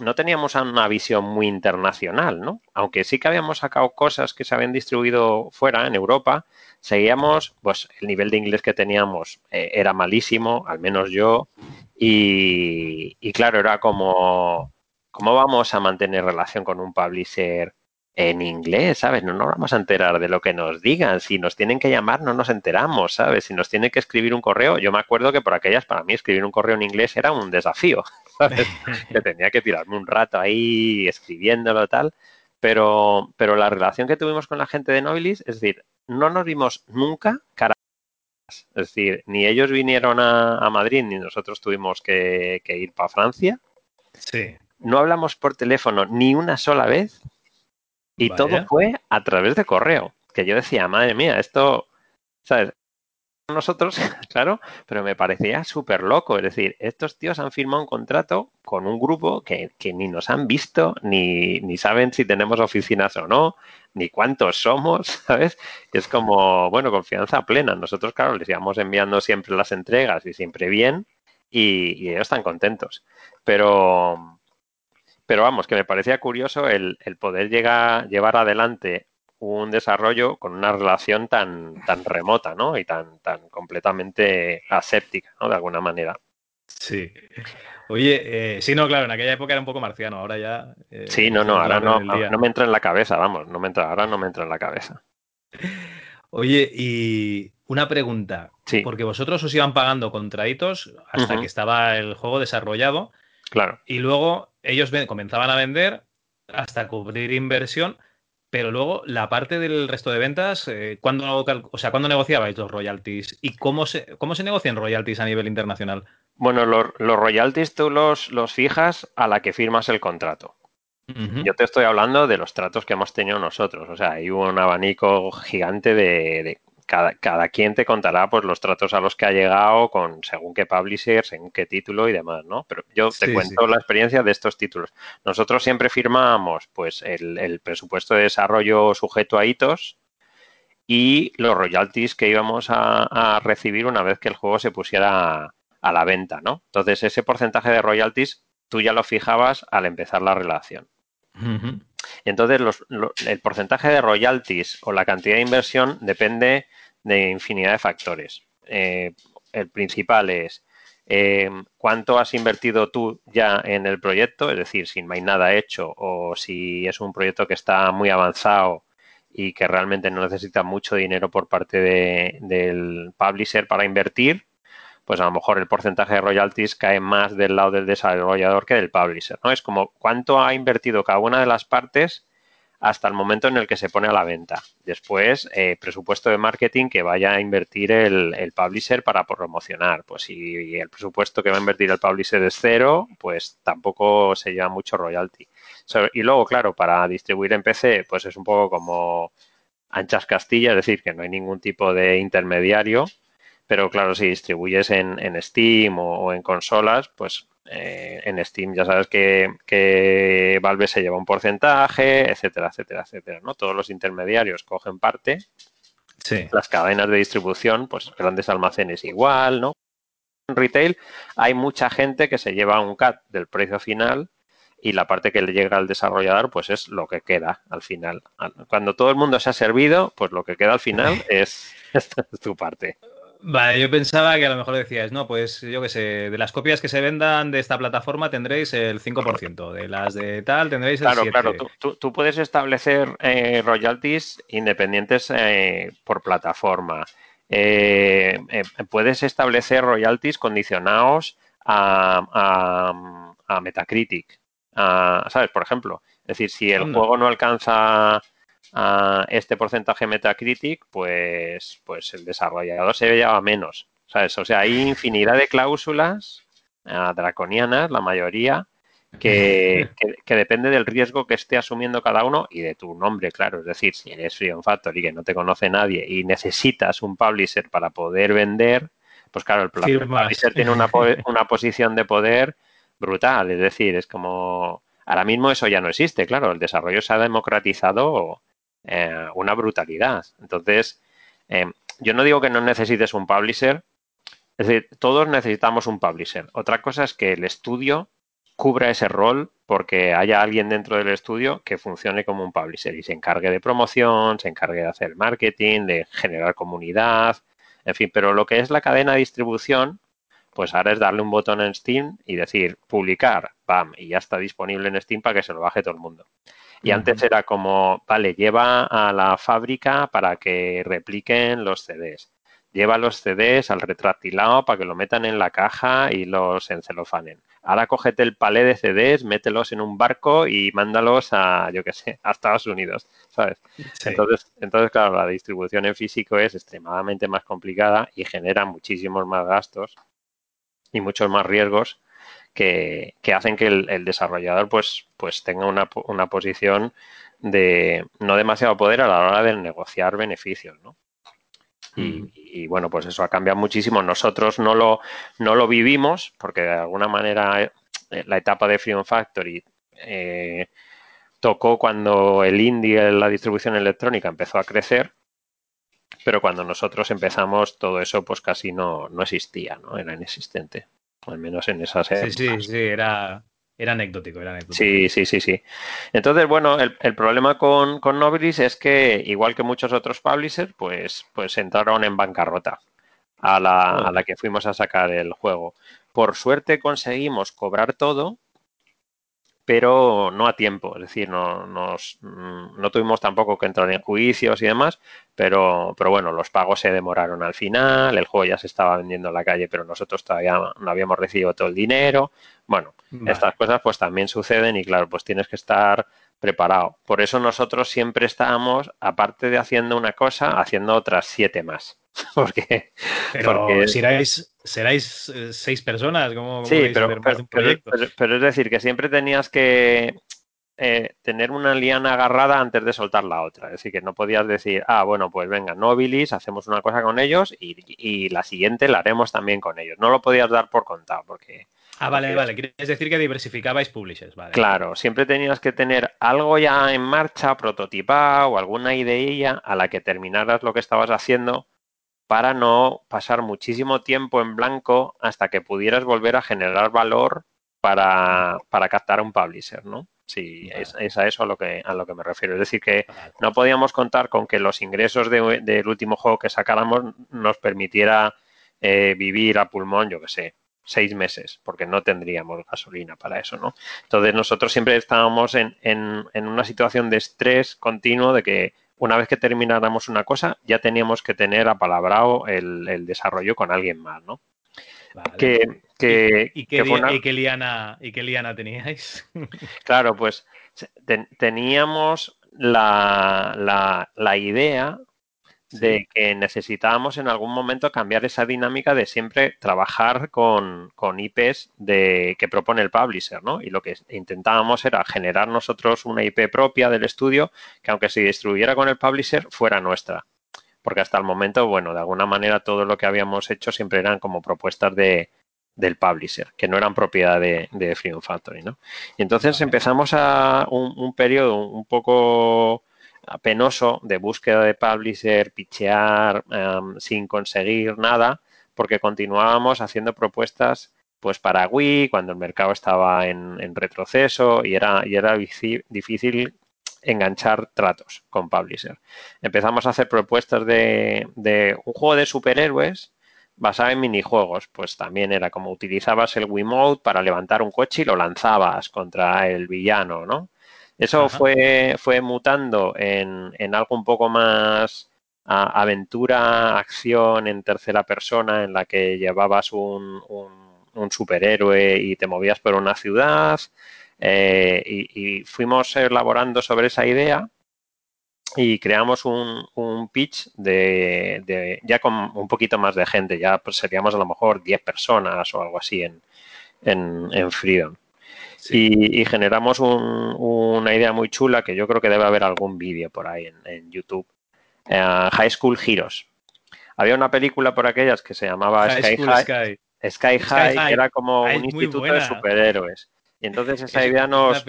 no teníamos una visión muy internacional, ¿no? Aunque sí que habíamos sacado cosas que se habían distribuido fuera, en Europa, seguíamos, pues el nivel de inglés que teníamos eh, era malísimo, al menos yo, y, y claro, era como ¿cómo vamos a mantener relación con un publisher en inglés, ¿sabes? No nos vamos a enterar de lo que nos digan. Si nos tienen que llamar, no nos enteramos, ¿sabes? Si nos tienen que escribir un correo, yo me acuerdo que por aquellas, para mí, escribir un correo en inglés era un desafío, ¿sabes? que tenía que tirarme un rato ahí escribiéndolo tal. Pero, pero la relación que tuvimos con la gente de Nobilis, es decir, no nos vimos nunca cara es decir, ni ellos vinieron a, Madrid, ni nosotros tuvimos que, que ir para Francia. Sí no hablamos por teléfono ni una sola vez y todo fue a través de correo. Que yo decía, madre mía, esto, ¿sabes? Nosotros, [LAUGHS] claro, pero me parecía súper loco. Es decir, estos tíos han firmado un contrato con un grupo que, ni nos han visto, ni, ni, saben si tenemos oficinas o no, ni cuántos somos, [LAUGHS] ¿sabes? Es como, bueno, confianza plena. Nosotros, claro, les íbamos enviando siempre las entregas y siempre bien, y, y ellos están contentos. Pero, pero vamos, que me parecía curioso el, poder llegar, llevar adelante un desarrollo con una relación tan, tan remota, ¿no? Y tan, tan completamente aséptica, ¿no? De alguna manera. Sí. Oye, eh, sí, no, claro, en aquella época era un poco marciano, ahora ya. Eh, sí, no, no, ahora no, no, me entra en la cabeza, vamos, no me entra, ahora no me entra en la cabeza. Oye, y una pregunta. Sí. Porque vosotros os iban pagando contraditos hasta que estaba el juego desarrollado. Claro. Y luego ellos comenzaban a vender hasta cubrir inversión, pero luego la parte del resto de ventas, eh, ¿cuándo, o sea, ¿cuándo negociabais los royalties? ¿Y cómo se, cómo se negocian royalties a nivel internacional? Bueno, los, royalties tú los, los fijas a la que firmas el contrato. Yo te estoy hablando de los tratos que hemos tenido nosotros. O sea, hay un abanico gigante de, cada, cada, quien te contará pues los tratos a los que ha llegado con según qué publisher, según qué título y demás, ¿no? Pero yo te cuento la experiencia de estos títulos. Nosotros siempre firmábamos pues el, el, presupuesto de desarrollo sujeto a hitos y los royalties que íbamos a, a, recibir una vez que el juego se pusiera a la venta, ¿no? Entonces ese porcentaje de royalties tú ya lo fijabas al empezar la relación. Entonces, los, lo, el porcentaje de royalties o la cantidad de inversión depende de infinidad de factores. Eh, el principal es eh, cuánto has invertido tú ya en el proyecto, es decir, si no hay nada hecho o si es un proyecto que está muy avanzado y que realmente no necesita mucho dinero por parte de, del publisher para invertir, pues a lo mejor el porcentaje de royalties cae más del lado del desarrollador que del publisher, ¿no? Es como cuánto ha invertido cada una de las partes hasta el momento en el que se pone a la venta. Después, eh, presupuesto de marketing que vaya a invertir el, el, publisher para promocionar. Pues si el presupuesto que va a invertir el publisher es cero, pues tampoco se lleva mucho royalty. Y luego, claro, para distribuir en PC, pues es un poco como anchas Castilla, es decir, que no hay ningún tipo de intermediario pero claro, si distribuyes en, en Steam o, o, en consolas, pues eh, en Steam ya sabes que, que, Valve se lleva un porcentaje, etcétera, etcétera, etcétera, ¿no? Todos los intermediarios cogen parte. Sí. Las cadenas de distribución, pues grandes almacenes igual, ¿no? En retail hay mucha gente que se lleva un cut del precio final y la parte que le llega al desarrollador pues es lo que queda al final. Cuando todo el mundo se ha servido, pues lo que queda al final [LAUGHS] es, [LAUGHS] es tu parte. Vale, yo pensaba que a lo mejor decías, no, pues yo qué sé, de las copias que se vendan de esta plataforma tendréis el 5%, de las de tal tendréis el claro, 7%. Claro, tú, tú, tú puedes establecer eh, royalties independientes eh, por plataforma. Eh, puedes establecer royalties condicionados a, a, a Metacritic. A, ¿Sabes? Por ejemplo, es decir, si el juego no alcanza a este porcentaje Metacritic, pues, pues el desarrollador se lleva menos. ¿sabes? O sea, hay infinidad de cláusulas uh, draconianas, la mayoría, que, que, que, depende del riesgo que esté asumiendo cada uno y de tu nombre, claro. Es decir, si eres Freedom Factory que no te conoce nadie y necesitas un publisher para poder vender, pues claro, el, el publisher tiene una, [LAUGHS] una posición de poder brutal. Es decir, es como... Ahora mismo eso ya no existe, claro. El desarrollo se ha democratizado eh, una brutalidad. Entonces, eh, yo no digo que no necesites un publisher, es decir, todos necesitamos un publisher. Otra cosa es que el estudio cubra ese rol porque haya alguien dentro del estudio que funcione como un publisher y se encargue de promoción, se encargue de hacer marketing, de generar comunidad, en fin, pero lo que es la cadena de distribución, pues ahora es darle un botón en Steam y decir publicar, pam, y ya está disponible en Steam para que se lo baje todo el mundo. Y antes era como, vale, lleva a la fábrica para que repliquen los CDs. Lleva los CDs al retractilado para que lo metan en la caja y los encelofanen. Ahora cógete el palé de CDs, mételos en un barco y mándalos a, yo qué sé, a Estados Unidos, ¿sabes? Sí. Entonces, entonces, claro, la distribución en físico es extremadamente más complicada y genera muchísimos más gastos y muchos más riesgos que, que hacen que el, el, desarrollador pues, pues tenga una, una, posición de no demasiado poder a la hora de negociar beneficios, ¿no? Y, Mm. y, bueno, pues eso ha cambiado muchísimo. Nosotros no lo, no lo vivimos porque de alguna manera eh, la etapa de Freedom Factory eh, tocó cuando el indie, la distribución electrónica empezó a crecer, pero cuando nosotros empezamos todo eso pues casi no, no existía, ¿no? Era inexistente al menos en esas. Sí, sí, sí, era, era anecdótico, era anecdótico. Sí, sí, sí, sí. Entonces, bueno, el, el problema con, con, Nobilis es que, igual que muchos otros publishers, pues, pues entraron en bancarrota a la, oh. a la que fuimos a sacar el juego. Por suerte conseguimos cobrar todo, pero no a tiempo, es decir, no, nos, mm, no tuvimos tampoco que entrar en juicios y demás, pero, pero bueno, los pagos se demoraron al final, el juego ya se estaba vendiendo en la calle, pero nosotros todavía no habíamos recibido todo el dinero. Bueno, vale. estas cosas pues también suceden y claro, pues tienes que estar preparado. Por eso nosotros siempre estábamos, aparte de haciendo una cosa, haciendo otras siete más. [LAUGHS] porque, pero porque... seráis eh, seis personas, ¿cómo, sí, pero, pero, pero, pero, es decir, que siempre tenías que eh, tener una liana agarrada antes de soltar la otra. Es decir, que no podías decir, ah, bueno, pues venga, Nobilis, hacemos una cosa con ellos y, y la siguiente la haremos también con ellos. No lo podías dar por contado porque Ah, vale, vale. Quieres decir que diversificabais publishers, vale. Claro, siempre tenías que tener algo ya en marcha, prototipado o alguna idea a la que terminaras lo que estabas haciendo para no pasar muchísimo tiempo en blanco hasta que pudieras volver a generar valor para, para captar un publisher, ¿no? Sí, es, a eso a lo, que, a lo que me refiero. Es decir, que no podíamos contar con que los ingresos del último juego que sacáramos nos permitiera eh, vivir a pulmón, yo que sé, seis meses, porque no tendríamos gasolina para eso, ¿no? Entonces nosotros siempre estábamos en, en, en una situación de estrés continuo de que una vez que termináramos una cosa, ya teníamos que tener apalabrado el, el desarrollo con alguien más, ¿no? Que, que, ¿Y, qué, liana, ¿Y qué liana teníais? [LAUGHS] claro, pues teníamos la, la, la idea de que necesitábamos en algún momento cambiar esa dinámica de siempre trabajar con, con, IPs de, que propone el publisher, ¿no? Y lo que intentábamos era generar nosotros una IP propia del estudio que aunque se distribuyera con el publisher fuera nuestra. Porque hasta el momento, bueno, de alguna manera todo lo que habíamos hecho siempre eran como propuestas de, del publisher, que no eran propiedad de, de Freedom Factory, ¿no? Y entonces empezamos a un, un periodo un poco penoso de búsqueda de publisher, pichear em, sin conseguir nada, porque continuábamos haciendo propuestas pues para Wii cuando el mercado estaba en, retroceso y era, y era difícil enganchar tratos con publisher. Empezamos a hacer propuestas de, de un juego de superhéroes basado en minijuegos. Pues también era como utilizabas el Wiimote para levantar un coche y lo lanzabas contra el villano, ¿no? Eso fue, fue mutando en, en, algo un poco más aventura, acción en tercera persona, en la que llevabas un, un, superhéroe y te movías por una ciudad. Eh, y, y, fuimos elaborando sobre esa idea y creamos un, un pitch de, de, ya con un poquito más de gente, ya pues seríamos a lo mejor 10 personas o algo así en, en, en Freedom. Y, generamos una idea muy chula que yo creo que debe haber algún vídeo por ahí en, YouTube. Eh, High School Heroes. Había una película por aquellas que se llamaba Sky High, Sky. High, que era como un instituto de superhéroes. Y entonces [LAUGHS] esa idea nos...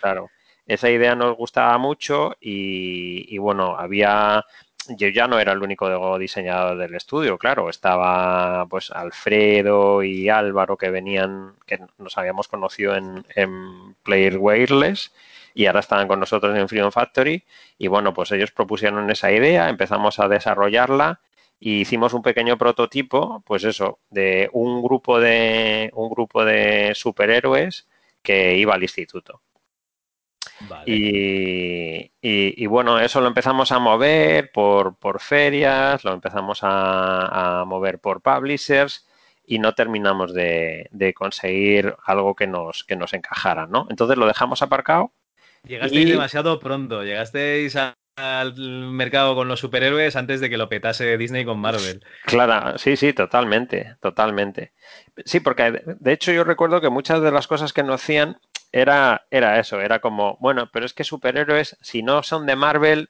Claro. Esa idea nos gustaba mucho y, y bueno, había yo ya no era el único diseñador del estudio, claro, estaba pues Alfredo y Álvaro que venían, que nos habíamos conocido en, Player Wireless y ahora estaban con nosotros en Freedom Factory y bueno, pues ellos propusieron esa idea, empezamos a desarrollarla y hicimos un pequeño prototipo, pues eso, de un grupo de un grupo de superhéroes que iba al instituto. Y, bueno, eso lo empezamos a mover por, por ferias, lo empezamos a, mover por publishers y no terminamos de, conseguir algo que nos, que nos encajara, ¿no? Entonces lo dejamos aparcado. Llegasteis demasiado pronto, llegasteis al mercado con los superhéroes antes de que lo petase Disney con Marvel. Claro, sí, sí, totalmente, totalmente. Sí, porque de hecho yo recuerdo que muchas de las cosas que nos hacían era, era eso, era como, bueno, pero es que superhéroes, si no son de Marvel,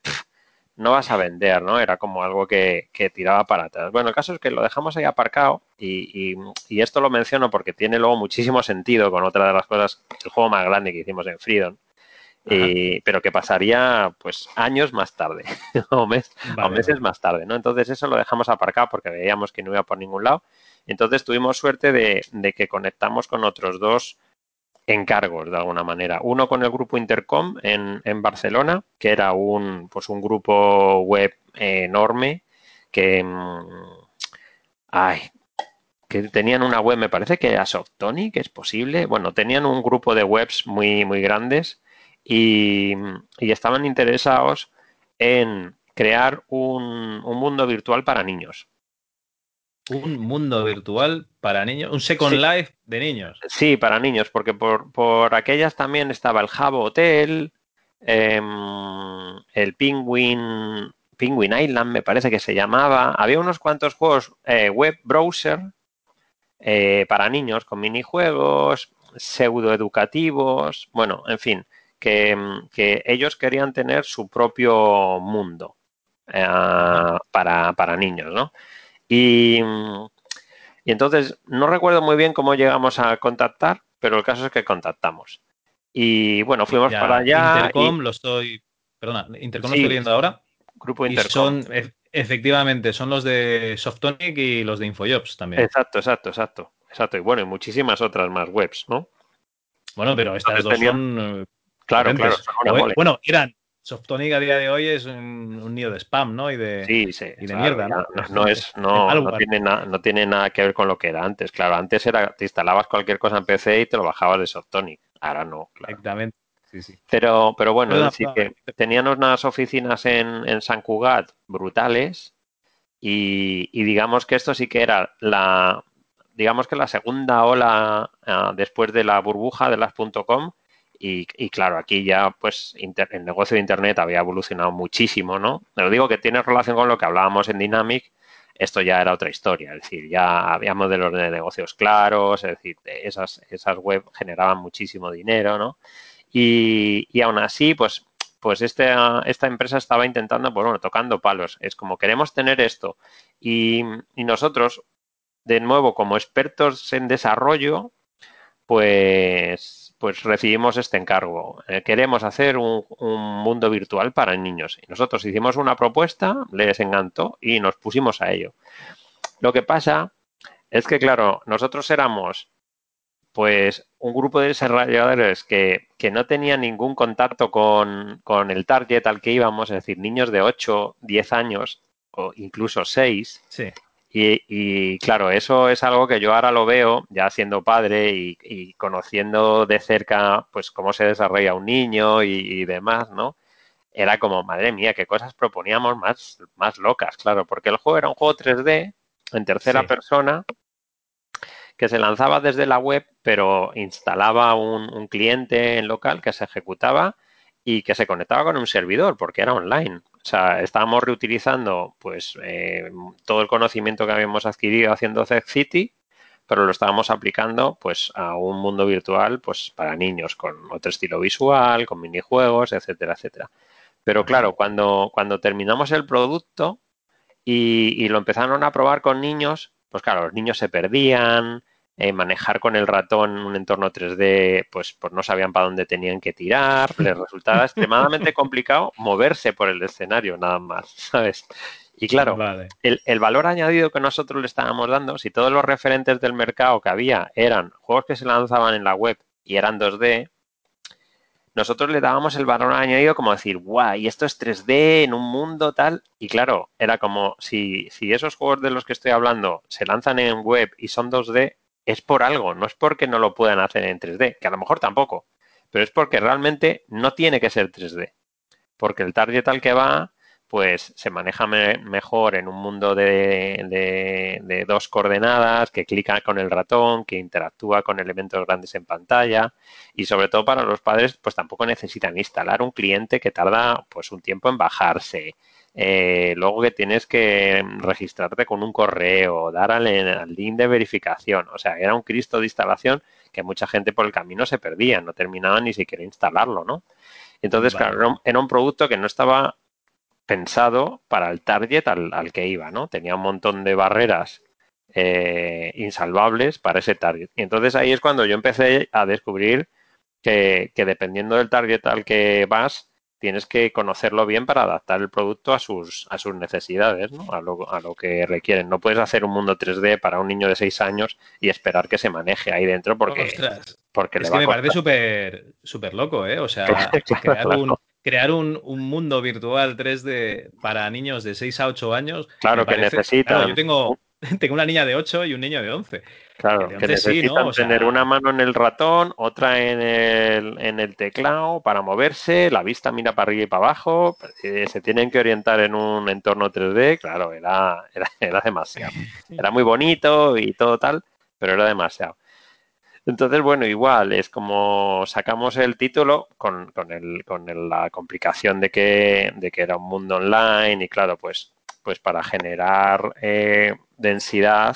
no vas a vender, ¿no? Era como algo que, que, tiraba para atrás. Bueno, el caso es que lo dejamos ahí aparcado y, y, y, esto lo menciono porque tiene luego muchísimo sentido con otra de las cosas, el juego más grande que hicimos en Freedom. Y, pero que pasaría pues años más tarde [LAUGHS] o, mes, vale, o, meses más tarde, ¿no? Entonces eso lo dejamos aparcado porque veíamos que no iba por ningún lado. Entonces tuvimos suerte de, de que conectamos con otros dos encargos de alguna manera. Uno con el grupo Intercom en, Barcelona, que era un, pues un grupo web enorme que, mm, ay, que tenían una web, me parece que era Softonic, es posible. Bueno, tenían un grupo de webs muy, muy grandes y, y estaban interesados en crear un, un mundo virtual para niños. Un mundo virtual para niños, un Second sí. Life de niños. Sí, para niños, porque por, por aquellas también estaba el Jabo Hotel, eh, el Penguin, Penguin Island, me parece que se llamaba. Había unos cuantos juegos eh, web browser eh, para niños con minijuegos, pseudoeducativos, bueno, en fin, que, ellos querían tener su propio mundo eh, para, para, niños, ¿no? Y, y entonces, no recuerdo muy bien cómo llegamos a contactar, pero el caso es que contactamos. Y bueno, fuimos para allá. Intercom lo estoy. Perdona, Intercom lo estoy viendo ahora. Grupo Intercom. Y son, e, efectivamente, son los de Softonic y los de Infojobs también. Exacto, exacto, exacto. Exacto. Y bueno, y muchísimas otras más webs, ¿no? Bueno, pero estas dos son. Eh, claro, claro. bueno, eran Softonic a día de hoy es un, nido de spam, ¿no? Y de, sí, sí, y de mierda, ¿no? No, es, no, no, [LAUGHS] tiene no tiene nada que ver con lo que era antes. Claro, antes era, te instalabas cualquier cosa en PC y te lo bajabas de Softonic. Ahora no, claro. Exactamente. Sí, sí. Pero, pero bueno, sí que tenían unas oficinas en, en San Cugat brutales y, y, digamos que esto sí que era la, digamos que la segunda ola uh, después de la burbuja de las .com y, claro, aquí ya pues el negocio de Internet había evolucionado muchísimo, ¿no? Pero digo que tiene relación con lo que hablábamos en Dynamic, esto ya era otra historia, es decir, ya había modelos de negocios claros, es decir, esas, esas web generaban muchísimo dinero, ¿no? Y, y aún así, pues, pues este, esta empresa estaba intentando, pues bueno, tocando palos, es como queremos tener esto y, y nosotros, de nuevo, como expertos en desarrollo, pues pues recibimos este encargo. Eh, queremos hacer un, mundo virtual para niños. Y nosotros hicimos una propuesta, les encantó y nos pusimos a ello. Lo que pasa es que, claro, nosotros éramos pues un grupo de desarrolladores que, que no tenían ningún contacto con, con, el target al que íbamos, es decir, niños de 8, 10 años o incluso 6. Sí. Y, claro, eso es algo que yo ahora lo veo, ya siendo padre y, conociendo de cerca, pues cómo se desarrolla un niño y, demás, ¿no? Era como, madre mía, qué cosas proponíamos más, más locas, claro, porque el juego era un juego 3D en tercera persona que se lanzaba desde la web, pero instalaba un, un cliente en local que se ejecutaba y que se conectaba con un servidor porque era online. O sea, estábamos reutilizando pues eh, todo el conocimiento que habíamos adquirido haciendo Z City, pero lo estábamos aplicando pues a un mundo virtual pues para niños con otro estilo visual, con minijuegos, etcétera, etcétera. Pero claro, cuando, cuando terminamos el producto y, y lo empezaron a probar con niños, pues claro, los niños se perdían, eh, manejar con el ratón un entorno 3D, pues, pues no sabían para dónde tenían que tirar, les resultaba [LAUGHS] extremadamente complicado moverse por el escenario nada más, [LAUGHS] ¿sabes? Y claro, el, el, valor añadido que nosotros le estábamos dando, si todos los referentes del mercado que había eran juegos que se lanzaban en la web y eran 2D, nosotros le dábamos el valor añadido como decir, guau, y esto es 3D en un mundo tal. Y claro, era como si, si esos juegos de los que estoy hablando se lanzan en web y son 2D, es por algo, no es porque no lo puedan hacer en 3D, que a lo mejor tampoco, pero es porque realmente no tiene que ser 3D. Porque el target al que va, pues se maneja mejor en un mundo de, de, dos coordenadas, que clica con el ratón, que interactúa con elementos grandes en pantalla y sobre todo para los padres, pues tampoco necesitan instalar un cliente que tarda pues un tiempo en bajarse, eh, luego que tienes que registrarte con un correo, dar al, link de verificación. O sea, era un Cristo de instalación que mucha gente por el camino se perdía, no terminaba ni siquiera instalarlo, ¿no? Entonces, claro, era un, producto que no estaba pensado para el target al, que iba, ¿no? Tenía un montón de barreras eh, insalvables para ese target. Y entonces ahí es cuando yo empecé a descubrir que, que dependiendo del target al que vas, tienes que conocerlo bien para adaptar el producto a sus, a sus necesidades, ¿no? a, lo, a lo que requieren. No puedes hacer un mundo 3D para un niño de 6 años y esperar que se maneje ahí dentro porque, porque es que me parece súper súper loco, ¿eh? O sea, [LAUGHS] [LAUGHS] crear, un, crear un, un, mundo virtual 3D para niños de 6 a 8 años. Claro, que necesitan. yo tengo, [LAUGHS] tengo una niña de 8 y un niño de 11. Claro, que necesitan tener una mano en el ratón, otra en el, en el teclado para moverse, la vista mira para arriba y para abajo, eh, se tienen que orientar en un entorno 3D, claro, era, era, era demasiado. Era muy bonito y todo tal, pero era demasiado. Entonces, bueno, igual, es como sacamos el título con, con, el, con la complicación de que, de que era un mundo online y claro, pues, pues para generar eh, densidad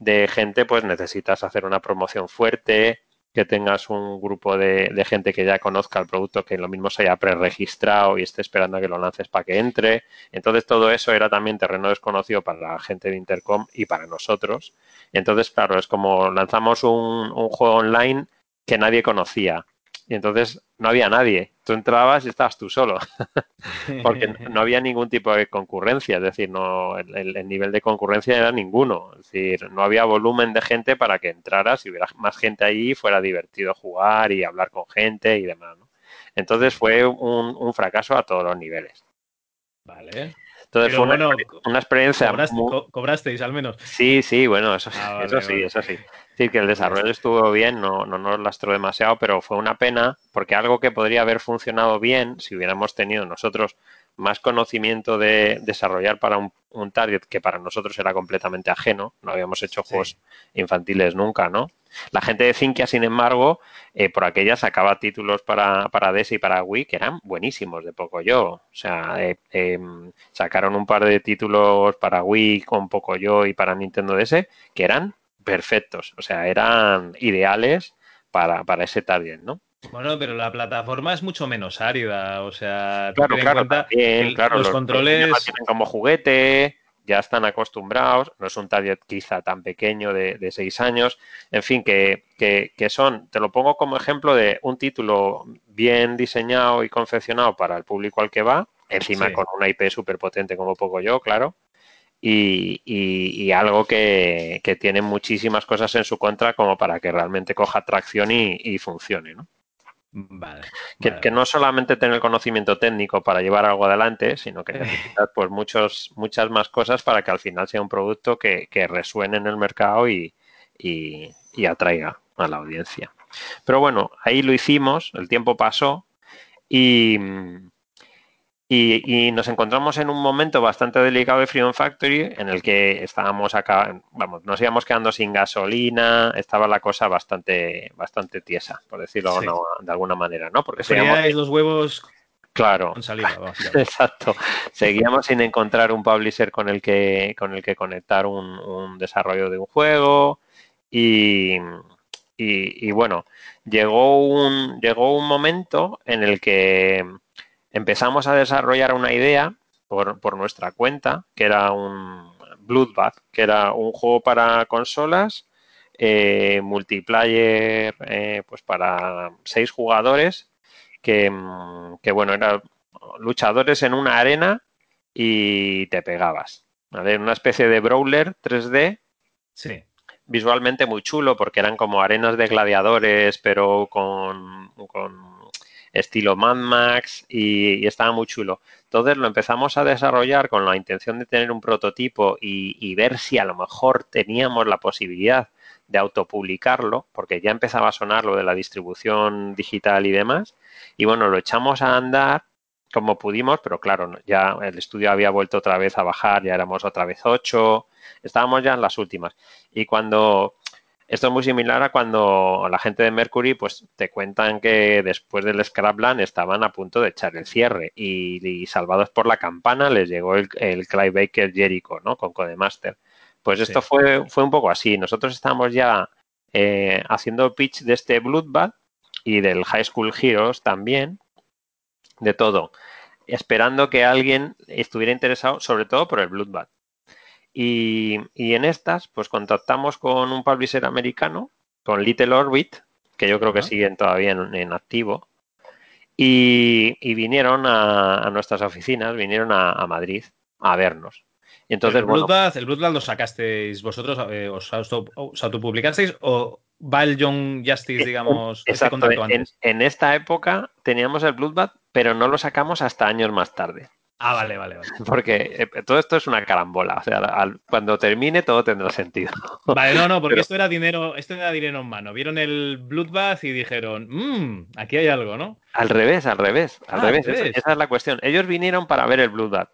de gente, pues necesitas hacer una promoción fuerte, que tengas un grupo de, gente que ya conozca el producto, que lo mismo se haya preregistrado y esté esperando a que lo lances para que entre. Entonces todo eso era también terreno desconocido para la gente de Intercom y para nosotros. Entonces, claro, es como lanzamos un, un juego online que nadie conocía. Y entonces no había nadie. Tú entrabas y estabas tú solo, [LAUGHS] porque no había ningún tipo de concurrencia, es decir, no el, nivel de concurrencia era ninguno, es decir, no había volumen de gente para que entraras y hubiera más gente ahí, fuera divertido jugar y hablar con gente y demás. Entonces fue un, fracaso a todos los niveles. Vale. Entonces fue una, una experiencia. cobrasteis al menos. Sí, sí, bueno, eso, ah, eso sí, eso sí decir, que el desarrollo estuvo bien, no, no nos lastró demasiado, pero fue una pena porque algo que podría haber funcionado bien si hubiéramos tenido nosotros más conocimiento de desarrollar para un, target que para nosotros era completamente ajeno, no habíamos hecho juegos infantiles nunca, ¿no? La gente de Cinquia, sin embargo, eh, por aquella sacaba títulos para, para DS y para Wii que eran buenísimos de poco yo. O sea, eh, em, sacaron un par de títulos para Wii con poco yo y para Nintendo DS que eran perfectos, o sea, eran ideales para, para ese target, ¿no? Bueno, pero la plataforma es mucho menos árida, o sea, claro, claro, claro, los, controles tienen como juguete, ya están acostumbrados, no es un target quizá tan pequeño de, de seis años, en fin, que, que, son, te lo pongo como ejemplo de un título bien diseñado y confeccionado para el público al que va, encima con una IP súper potente como poco yo, claro, y, algo que, tiene muchísimas cosas en su contra como para que realmente coja tracción y, funcione, ¿no? Vale, que, no solamente tener conocimiento técnico para llevar algo adelante, sino que necesitas pues muchos, muchas más cosas para que al final sea un producto que, resuene en el mercado y, y atraiga a la audiencia. Pero bueno, ahí lo hicimos, el tiempo pasó y, y, nos encontramos en un momento bastante delicado de Freedom Factory en el que estábamos acá, vamos, nos íbamos quedando sin gasolina, estaba la cosa bastante, bastante tiesa, por decirlo de alguna manera, ¿no? Porque seguíamos... los huevos Claro. Salida, [LAUGHS] Exacto. Seguíamos sin encontrar un publisher con el que, con el que conectar un, desarrollo de un juego. Y, y, y, bueno, llegó un, llegó un momento en el que empezamos a desarrollar una idea por, nuestra cuenta, que era un Bloodbath, que era un juego para consolas, eh, multiplayer, eh, pues para seis jugadores, que, mm, que, bueno, eran luchadores en una arena y te pegabas. ¿vale? Una especie de brawler 3D. Sí. Visualmente muy chulo porque eran como arenas de gladiadores, pero con, con estilo Mad Max y, estaba muy chulo. Entonces lo empezamos a desarrollar con la intención de tener un prototipo y, ver si a lo mejor teníamos la posibilidad de autopublicarlo, porque ya empezaba a sonar lo de la distribución digital y demás. Y bueno, lo echamos a andar como pudimos, pero claro, ya el estudio había vuelto otra vez a bajar, ya éramos otra vez ocho, estábamos ya en las últimas. Y cuando esto es muy similar a cuando la gente de Mercury pues te cuentan que después del Scrapland estaban a punto de echar el cierre y, salvados por la campana les llegó el, el Clive Baker Jericho, ¿no? Con Codemaster. Pues esto fue, fue un poco así. Nosotros estamos ya eh, haciendo pitch de este Bloodbath y del High School Heroes también, de todo, esperando que alguien estuviera interesado, sobre todo por el Bloodbath. Y, en estas, pues contactamos con un publisher americano, con Little Orbit, que yo creo que siguen todavía en, activo, y, vinieron a, nuestras oficinas, vinieron a, Madrid a vernos. Y entonces, ¿El Bloodbath, ¿El lo sacasteis vosotros, eh, os, autopublicasteis o va el Young Justice, digamos, este antes? En, esta época teníamos el Bloodbath, pero no lo sacamos hasta años más tarde. Ah, vale, vale, vale. Porque eh, todo esto es una carambola. O sea, cuando termine todo tendrá sentido. [LAUGHS] Vale, no, no, porque esto era dinero, esto era dinero en mano. Vieron el Bloodbath y dijeron, mmm, aquí hay algo, ¿no? Al revés, al revés, al, ah, revés. Esa, es la cuestión. Ellos vinieron para ver el Bloodbath,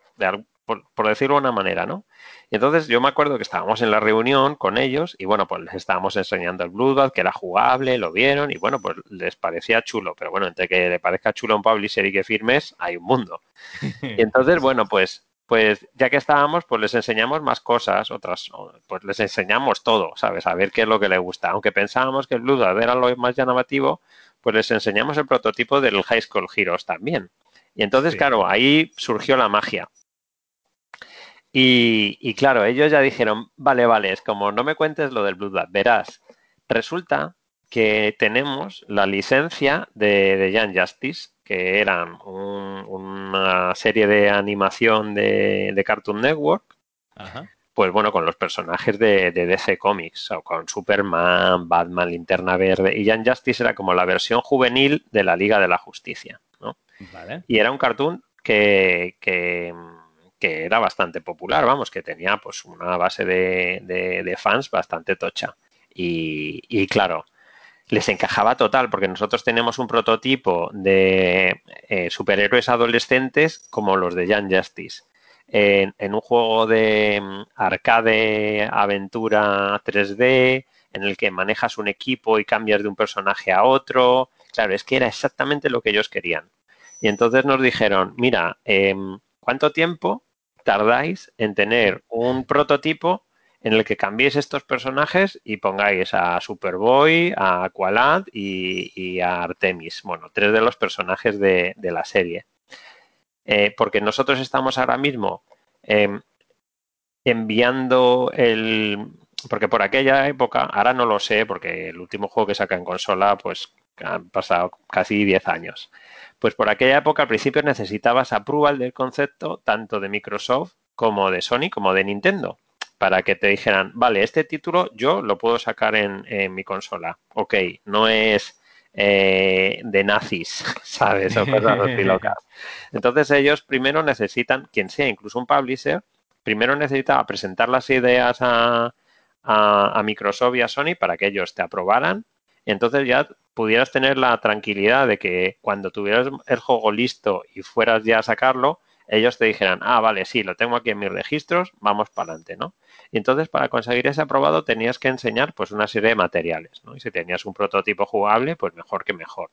por decirlo de una manera, ¿no? Y entonces yo me acuerdo que estábamos en la reunión con ellos y bueno, pues les estábamos enseñando el Bloodbath, que era jugable, lo vieron y bueno, pues les parecía chulo, pero bueno, entre que le parezca chulo a un publisher y que firmes, hay un mundo. [LAUGHS] Y entonces, bueno, pues pues ya que estábamos, pues les enseñamos más cosas, otras, pues les enseñamos todo, ¿sabes? A ver qué es lo que les gusta. Aunque pensábamos que el Blue era lo más llamativo, pues les enseñamos el prototipo del High School Heroes también. Y entonces, claro, ahí surgió la magia. Y, claro, ellos ya dijeron, vale, vale, es como no me cuentes lo del Bloodbath, verás, resulta que tenemos la licencia de, de Young Justice, que eran una serie de animación de, Cartoon Network, pues bueno, con los personajes de, DC Comics, o con Superman, Batman, Linterna Verde, y Young Justice era como la versión juvenil de la Liga de la Justicia, ¿no? Y era un cartoon que, que, era bastante popular, vamos, que tenía pues una base de, fans bastante tocha. y claro, les encajaba total, porque nosotros tenemos un prototipo de eh, superhéroes adolescentes como los de Young Justice. En, un juego de mm, arcade, aventura 3D, en el que manejas un equipo y cambias de un personaje a otro. Claro, es que era exactamente lo que ellos querían. Y entonces nos dijeron, mira, em, ¿cuánto tiempo tardáis en tener un prototipo en el que cambiéis estos personajes y pongáis a Superboy, a Aqualad y, a Artemis. Bueno, tres de los personajes de, la serie. Eh, porque nosotros estamos ahora mismo em, enviando el... Porque por aquella época, ahora no lo sé, porque el último juego que saca en consola, pues han pasado casi 10 años. Pues por aquella época al principio necesitabas approval del concepto tanto de Microsoft como de Sony como de Nintendo para que te dijeran, vale, este título yo lo puedo sacar en, mi consola. Ok, no es eh, de nazis, [LAUGHS] ¿sabes? O cosas así [LAUGHS] locas. Entonces ellos primero necesitan, quien sea, incluso un publisher, primero necesita presentar las ideas a, a, Microsoft y a Sony para que ellos te aprobaran. Entonces ya pudieras tener la tranquilidad de que cuando tuvieras el juego listo y fueras ya a sacarlo, ellos te dijeran, ah, vale, sí, lo tengo aquí en mis registros, vamos para adelante, ¿no? Y entonces para conseguir ese aprobado tenías que enseñar pues una serie de materiales, ¿no? Y si tenías un prototipo jugable, pues mejor que mejor.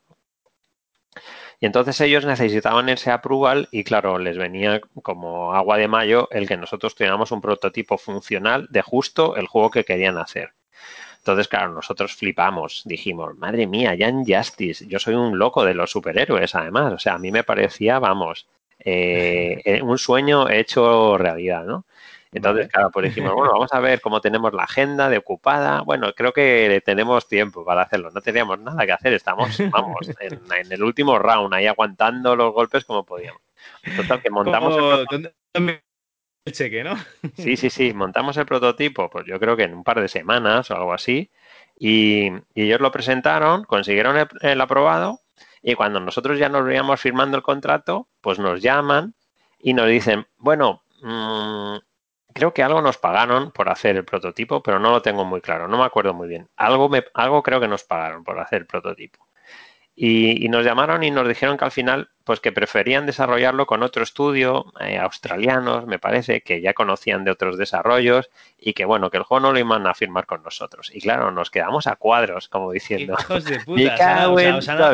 Y entonces ellos necesitaban ese approval y claro, les venía como agua de mayo el que nosotros tuviéramos un prototipo funcional de justo el juego que querían hacer. Entonces, claro, nosotros flipamos, dijimos, madre mía, Jan Justice, yo soy un loco de los superhéroes, además, o sea, a mí me parecía, vamos, eh, eh, un sueño hecho realidad, ¿no? Entonces, claro, pues dijimos, bueno, vamos a ver cómo tenemos la agenda de ocupada. Bueno, creo que tenemos tiempo para hacerlo. No teníamos nada que hacer. Estamos, vamos, [LAUGHS] en, el último round, ahí aguantando los golpes como podíamos. Total, que montamos el, cheque, ¿no? Sí, sí, sí. Montamos el prototipo, pues yo creo que en un par de semanas o algo así. Y, ellos lo presentaron, consiguieron el aprobado y cuando nosotros ya nos veíamos firmando el contrato, pues nos llaman y nos dicen, bueno, mmm, creo que algo nos pagaron por hacer el prototipo, pero no lo tengo muy claro, no me acuerdo muy bien. Algo, me, algo creo que nos pagaron por hacer el prototipo. Y, nos llamaron y nos dijeron que al final, pues que preferían desarrollarlo con otro estudio, eh, australianos, me parece, que ya conocían de otros desarrollos y que bueno, que el juego no lo iban a firmar con nosotros. Y claro, nos quedamos a cuadros, como diciendo. Hijos de [LAUGHS] puta,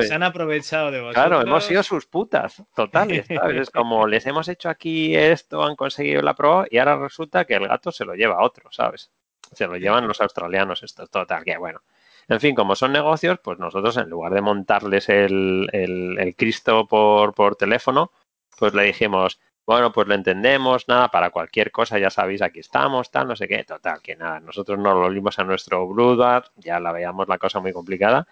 se, han, aprovechado de vosotros. Claro, hemos sido sus putas, totales, ¿sabes? Es como [LAUGHS] les hemos hecho aquí esto, han conseguido la prueba y ahora resulta que el gato se lo lleva a otro, ¿sabes? Se lo llevan los australianos, esto, total, que bueno. En fin, como son negocios, pues nosotros en lugar de montarles el, el, Cristo por, por teléfono, pues le dijimos, bueno, pues lo entendemos, nada, para cualquier cosa ya sabéis, aquí estamos, tal, no sé qué, total, que nada, nosotros nos lo volvimos a nuestro Bloodbath, ya la veíamos la cosa muy complicada,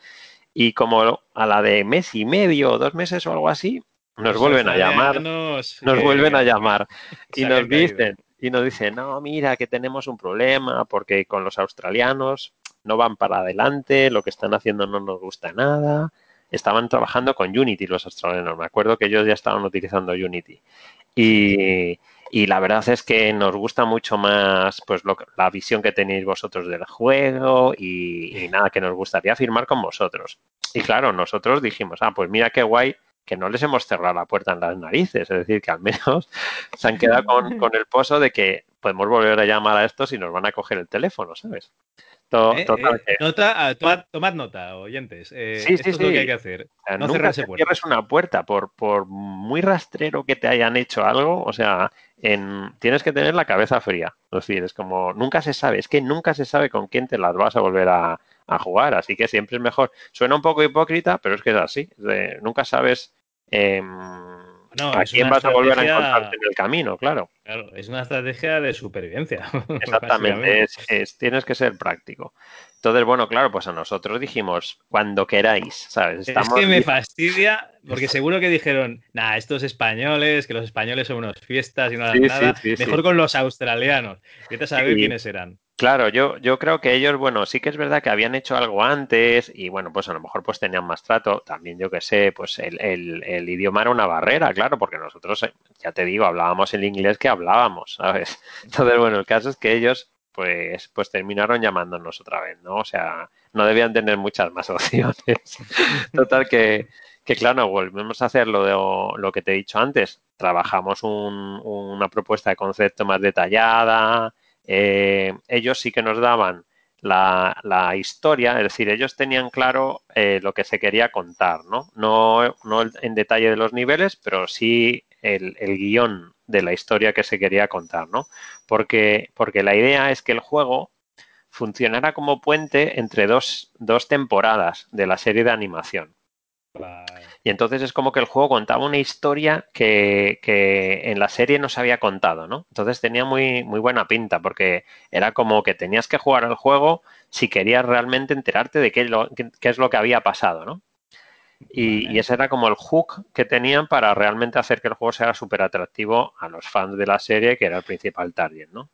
y como a la de mes y medio o dos meses o algo así, nos vuelven a llamar, [LAUGHS] nos vuelven a llamar y nos dicen, y nos dicen, no, mira, que tenemos un problema porque con los australianos no van para adelante, lo que están haciendo no nos gusta nada. Estaban trabajando con Unity los australianos, me acuerdo que ellos ya estaban utilizando Unity. Y, la verdad es que nos gusta mucho más pues la visión que tenéis vosotros del juego y, nada, que nos gustaría firmar con vosotros. Y claro, nosotros dijimos, ah, pues mira qué guay que no les hemos cerrado la puerta en las narices, es decir, que al menos [LAUGHS] se han quedado con, con, el pozo de que podemos volver a llamar a estos y nos van a coger el teléfono, ¿sabes? Eh, eh, nota, tomad, nota, oyentes. Eh, sí, esto es lo que hay que hacer. no nunca cierres una puerta por, por muy rastrero que te hayan hecho algo. O sea, en, tienes que tener la cabeza fría. Es decir, es como nunca se sabe. Es que nunca se sabe con quién te las vas a volver a, jugar. Así que siempre es mejor. Suena un poco hipócrita, pero es que es así. nunca sabes. Eh, ¿A quién vas a volver a encontrarte en el camino? Claro. Claro, es una estrategia de supervivencia. [LAUGHS] Exactamente, es, tienes que ser práctico. Entonces, bueno, claro, pues a nosotros dijimos, cuando queráis, ¿sabes? Es que me fastidia, porque seguro que dijeron, nah, estos españoles, que los españoles son unos fiestas y no dan nada, mejor con los australianos. Vete a saber quiénes eran. Claro, yo, yo creo que ellos, bueno, sí que es verdad que habían hecho algo antes y bueno, pues a lo mejor pues tenían más trato. También yo que sé, pues el, el, idioma era una barrera, claro, porque nosotros, eh, ya te digo, hablábamos el inglés que hablábamos, ¿sabes? [LAUGHS] Entonces, bueno, el caso es que ellos pues, pues terminaron llamándonos otra vez, ¿no? O sea, no debían tener muchas más [LAUGHS] opciones. Total que, que claro, volvemos a hacer lo, de, lo que te he dicho antes. Trabajamos un, una propuesta de concepto más detallada, eh, ellos sí que nos daban la, historia, es decir, ellos tenían claro eh, lo que se quería contar, ¿no? ¿no? No en detalle de los niveles, pero sí el, guion de la historia que se quería contar, ¿no? Porque, porque la idea es que el juego funcionara como puente entre dos, dos temporadas de la serie de animación. Y entonces es como que el juego contaba una historia que, en la serie no se había contado, ¿no? Entonces tenía muy, muy buena pinta porque era como que tenías que jugar al juego si querías realmente enterarte de qué, qué, es lo que había pasado, ¿no? Y, y, ese era como el hook que tenían para realmente hacer que el juego sea súper atractivo a los fans de la serie, que era el principal target, ¿no?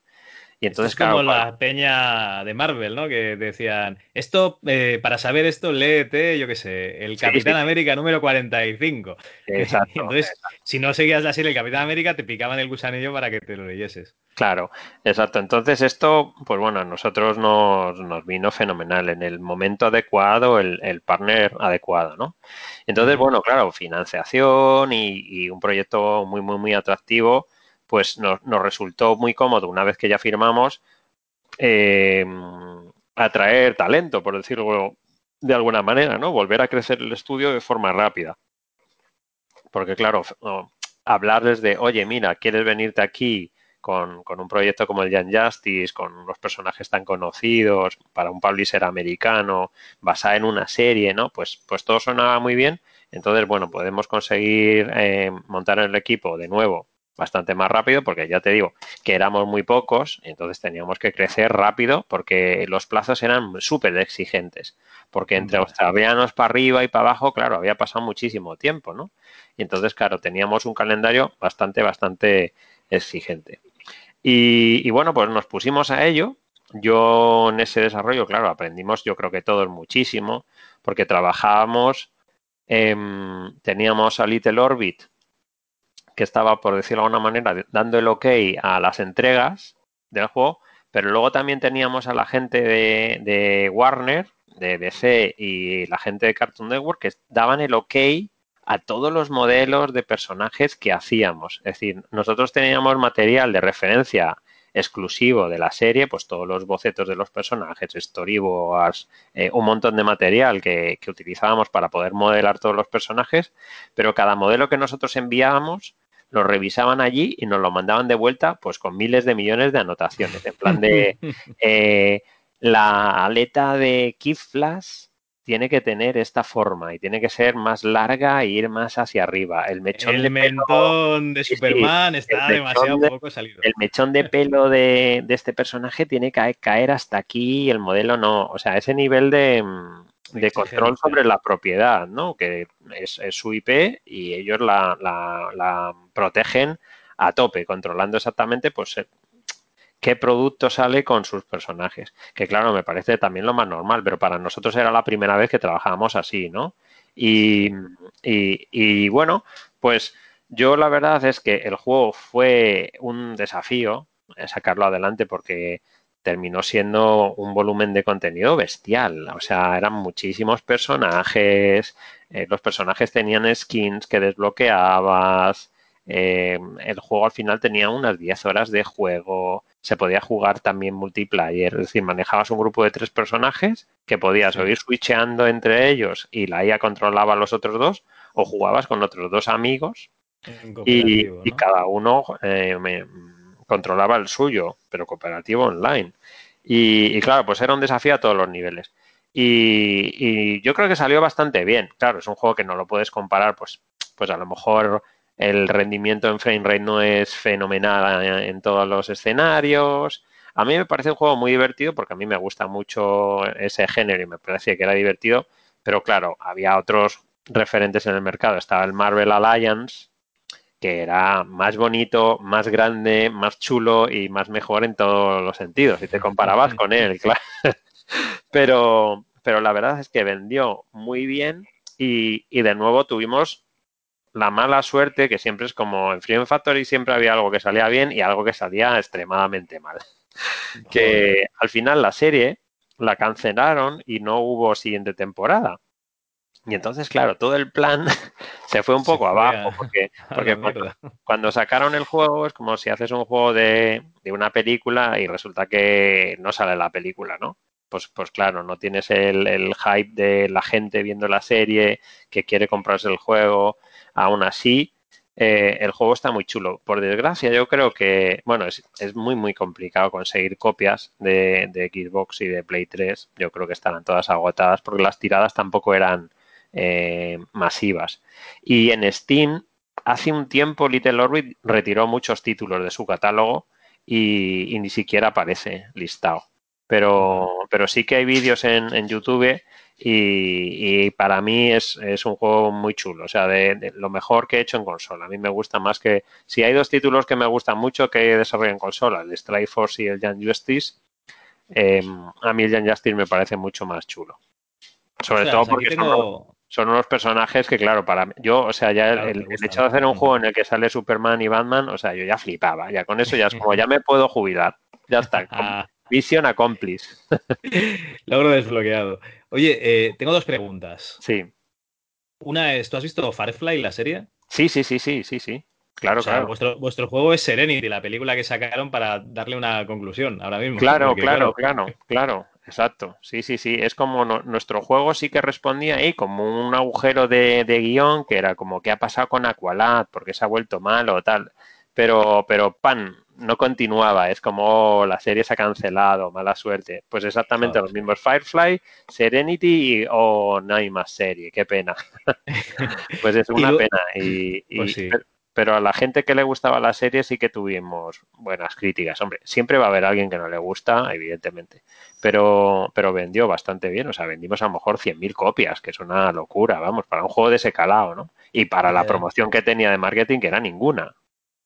Y entonces, es como la peña de Marvel, ¿no? Que decían, esto, eh, para saber esto, léete, yo qué sé, el Capitán América número 45. [LAUGHS] Exacto. entonces, si no seguías la serie El Capitán América, te picaban el gusanillo para que te lo leyeses. Claro, exacto. Entonces esto, pues bueno, a nosotros nos, nos vino fenomenal. En el momento adecuado, el, el partner adecuado, ¿no? Entonces, bueno, claro, financiación y, y un proyecto muy, muy, muy atractivo pues nos, resultó muy cómodo una vez que ya firmamos eh, atraer talento, por decirlo de alguna manera, ¿no? Volver a crecer el estudio de forma rápida. Porque claro, hablarles de, oye, mira, ¿quieres venirte aquí con, un proyecto como el Young Justice, con unos personajes tan conocidos, para un publisher americano, basada en una serie, ¿no? Pues, pues todo sonaba muy bien. Entonces, bueno, podemos conseguir eh, montar el equipo de nuevo bastante más rápido porque ya te digo que éramos muy pocos, entonces teníamos que crecer rápido porque los plazos eran súper exigentes, porque entre australianos para arriba y para abajo, claro, había pasado muchísimo tiempo, ¿no? Y entonces, claro, teníamos un calendario bastante, bastante exigente. Y, bueno, pues nos pusimos a ello. Yo en ese desarrollo, claro, aprendimos yo creo que todos muchísimo, porque trabajábamos, teníamos a Little Orbit, que estaba, por decirlo de alguna manera, dando el ok a las entregas del juego, pero luego también teníamos a la gente de, Warner, de DC y la gente de Cartoon Network que daban el ok a todos los modelos de personajes que hacíamos. Es decir, nosotros teníamos material de referencia exclusivo de la serie, pues todos los bocetos de los personajes, storyboards, eh, un montón de material que, que utilizábamos para poder modelar todos los personajes, pero cada modelo que nosotros enviábamos lo revisaban allí y nos lo mandaban de vuelta pues con miles de millones de anotaciones. En plan de [LAUGHS] eh, la aleta de Kid Flash tiene que tener esta forma y tiene que ser más larga e ir más hacia arriba. El mechón de mentón de Superman está demasiado poco salido. El mechón de pelo de, de, este personaje tiene que caer hasta aquí y el modelo no. O sea, ese nivel de, de control sobre la propiedad, ¿no? Que es, su IP y ellos la, la, protegen a tope, controlando exactamente, pues, eh, qué producto sale con sus personajes. Que claro, me parece también lo más normal, pero para nosotros era la primera vez que trabajábamos así, ¿no? Y, y, y bueno, pues yo la verdad es que el juego fue un desafío eh, sacarlo adelante porque terminó siendo un volumen de contenido bestial. O sea, eran muchísimos personajes, eh, los personajes tenían skins que desbloqueabas, eh, el juego al final tenía unas 10 horas de juego, se podía jugar también multiplayer. Es decir, manejabas un grupo de tres personajes que podías o ir switcheando entre ellos y la IA controlaba a los otros dos, o jugabas con otros dos amigos y, cada uno eh, controlaba el suyo, pero cooperativo online. Y, claro, pues era un desafío a todos los niveles. Y, yo creo que salió bastante bien. Claro, es un juego que no lo puedes comparar, pues, pues a lo mejor el rendimiento en frame rate no es fenomenal en todos los escenarios. A mí me parece un juego muy divertido porque a mí me gusta mucho ese género y me parecía que era divertido. Pero claro, había otros referentes en el mercado. Estaba el Marvel Alliance, que era más bonito, más grande, más chulo y más mejor en todos los sentidos. Si te comparabas [LAUGHS] con él, claro. [LAUGHS] Pero, pero la verdad es que vendió muy bien y, y de nuevo tuvimos la mala suerte, que siempre es como en Freedom Factory siempre había algo que salía bien y algo que salía extremadamente mal. Que al final la serie la cancelaron y no hubo siguiente temporada. Y entonces, claro, todo el plan [LAUGHS] se fue un poco abajo, porque, [LAUGHS] porque cuando, sacaron el juego es como si haces un juego de, de, una película y resulta que no sale la película, ¿no? Pues, pues claro, no tienes el, el hype de la gente viendo la serie, que quiere comprarse el juego, aún así, eh, el juego está muy chulo. Por desgracia, yo creo que, bueno, es, es muy, muy complicado conseguir copias de, de, Xbox y de Play 3. Yo creo que estarán todas agotadas porque las tiradas tampoco eran eh, masivas. Y en Steam, hace un tiempo Little Orbit retiró muchos títulos de su catálogo y, ni siquiera aparece listado. Pero, pero sí que hay vídeos en, en YouTube y, para mí es, es, un juego muy chulo, o sea, de, lo mejor que he hecho en consola. A mí me gusta más que... Si hay dos títulos que me gustan mucho que en consola, el Strike Force y el Young Justice, eh, a mí el Young Justice me parece mucho más chulo. Sobre todo porque son unos personajes que, claro, para yo, o sea, ya el, hecho de hacer un juego en el que sale Superman y Batman, o sea, yo ya flipaba. Ya con eso ya es como, ya me puedo jubilar. Ya está. [LAUGHS] Mission accomplished. [LAUGHS] Logro desbloqueado. Oye, eh, tengo dos preguntas. Sí. Una es, ¿tú has visto Firefly, la serie? Sí, sí, sí, sí, sí, sí. Claro, claro. Vuestro, vuestro, juego es Serenity, la película que sacaron para darle una conclusión ahora mismo. Claro, claro, claro, claro, exacto. Sí, sí, sí. Es como nuestro juego sí que respondía ahí como un agujero de, de, guion que era como, ¿qué ha pasado con Aqualad? porque se ha vuelto mal o tal? Pero, pero, pan, no continuaba. Es como oh, la serie se ha cancelado, mala suerte. Pues exactamente los mismos. Firefly, Serenity o no hay más serie. Qué pena. [LAUGHS] pues es una pena. Y, pues pero a la gente que le gustaba la serie sí que tuvimos buenas críticas. Hombre, siempre va a haber alguien que no le gusta, evidentemente. Pero, pero vendió bastante bien. O sea, vendimos a lo mejor 100.000 copias, que es una locura, vamos, para un juego de ese calado, ¿no? Y para la promoción que tenía de marketing, que era ninguna.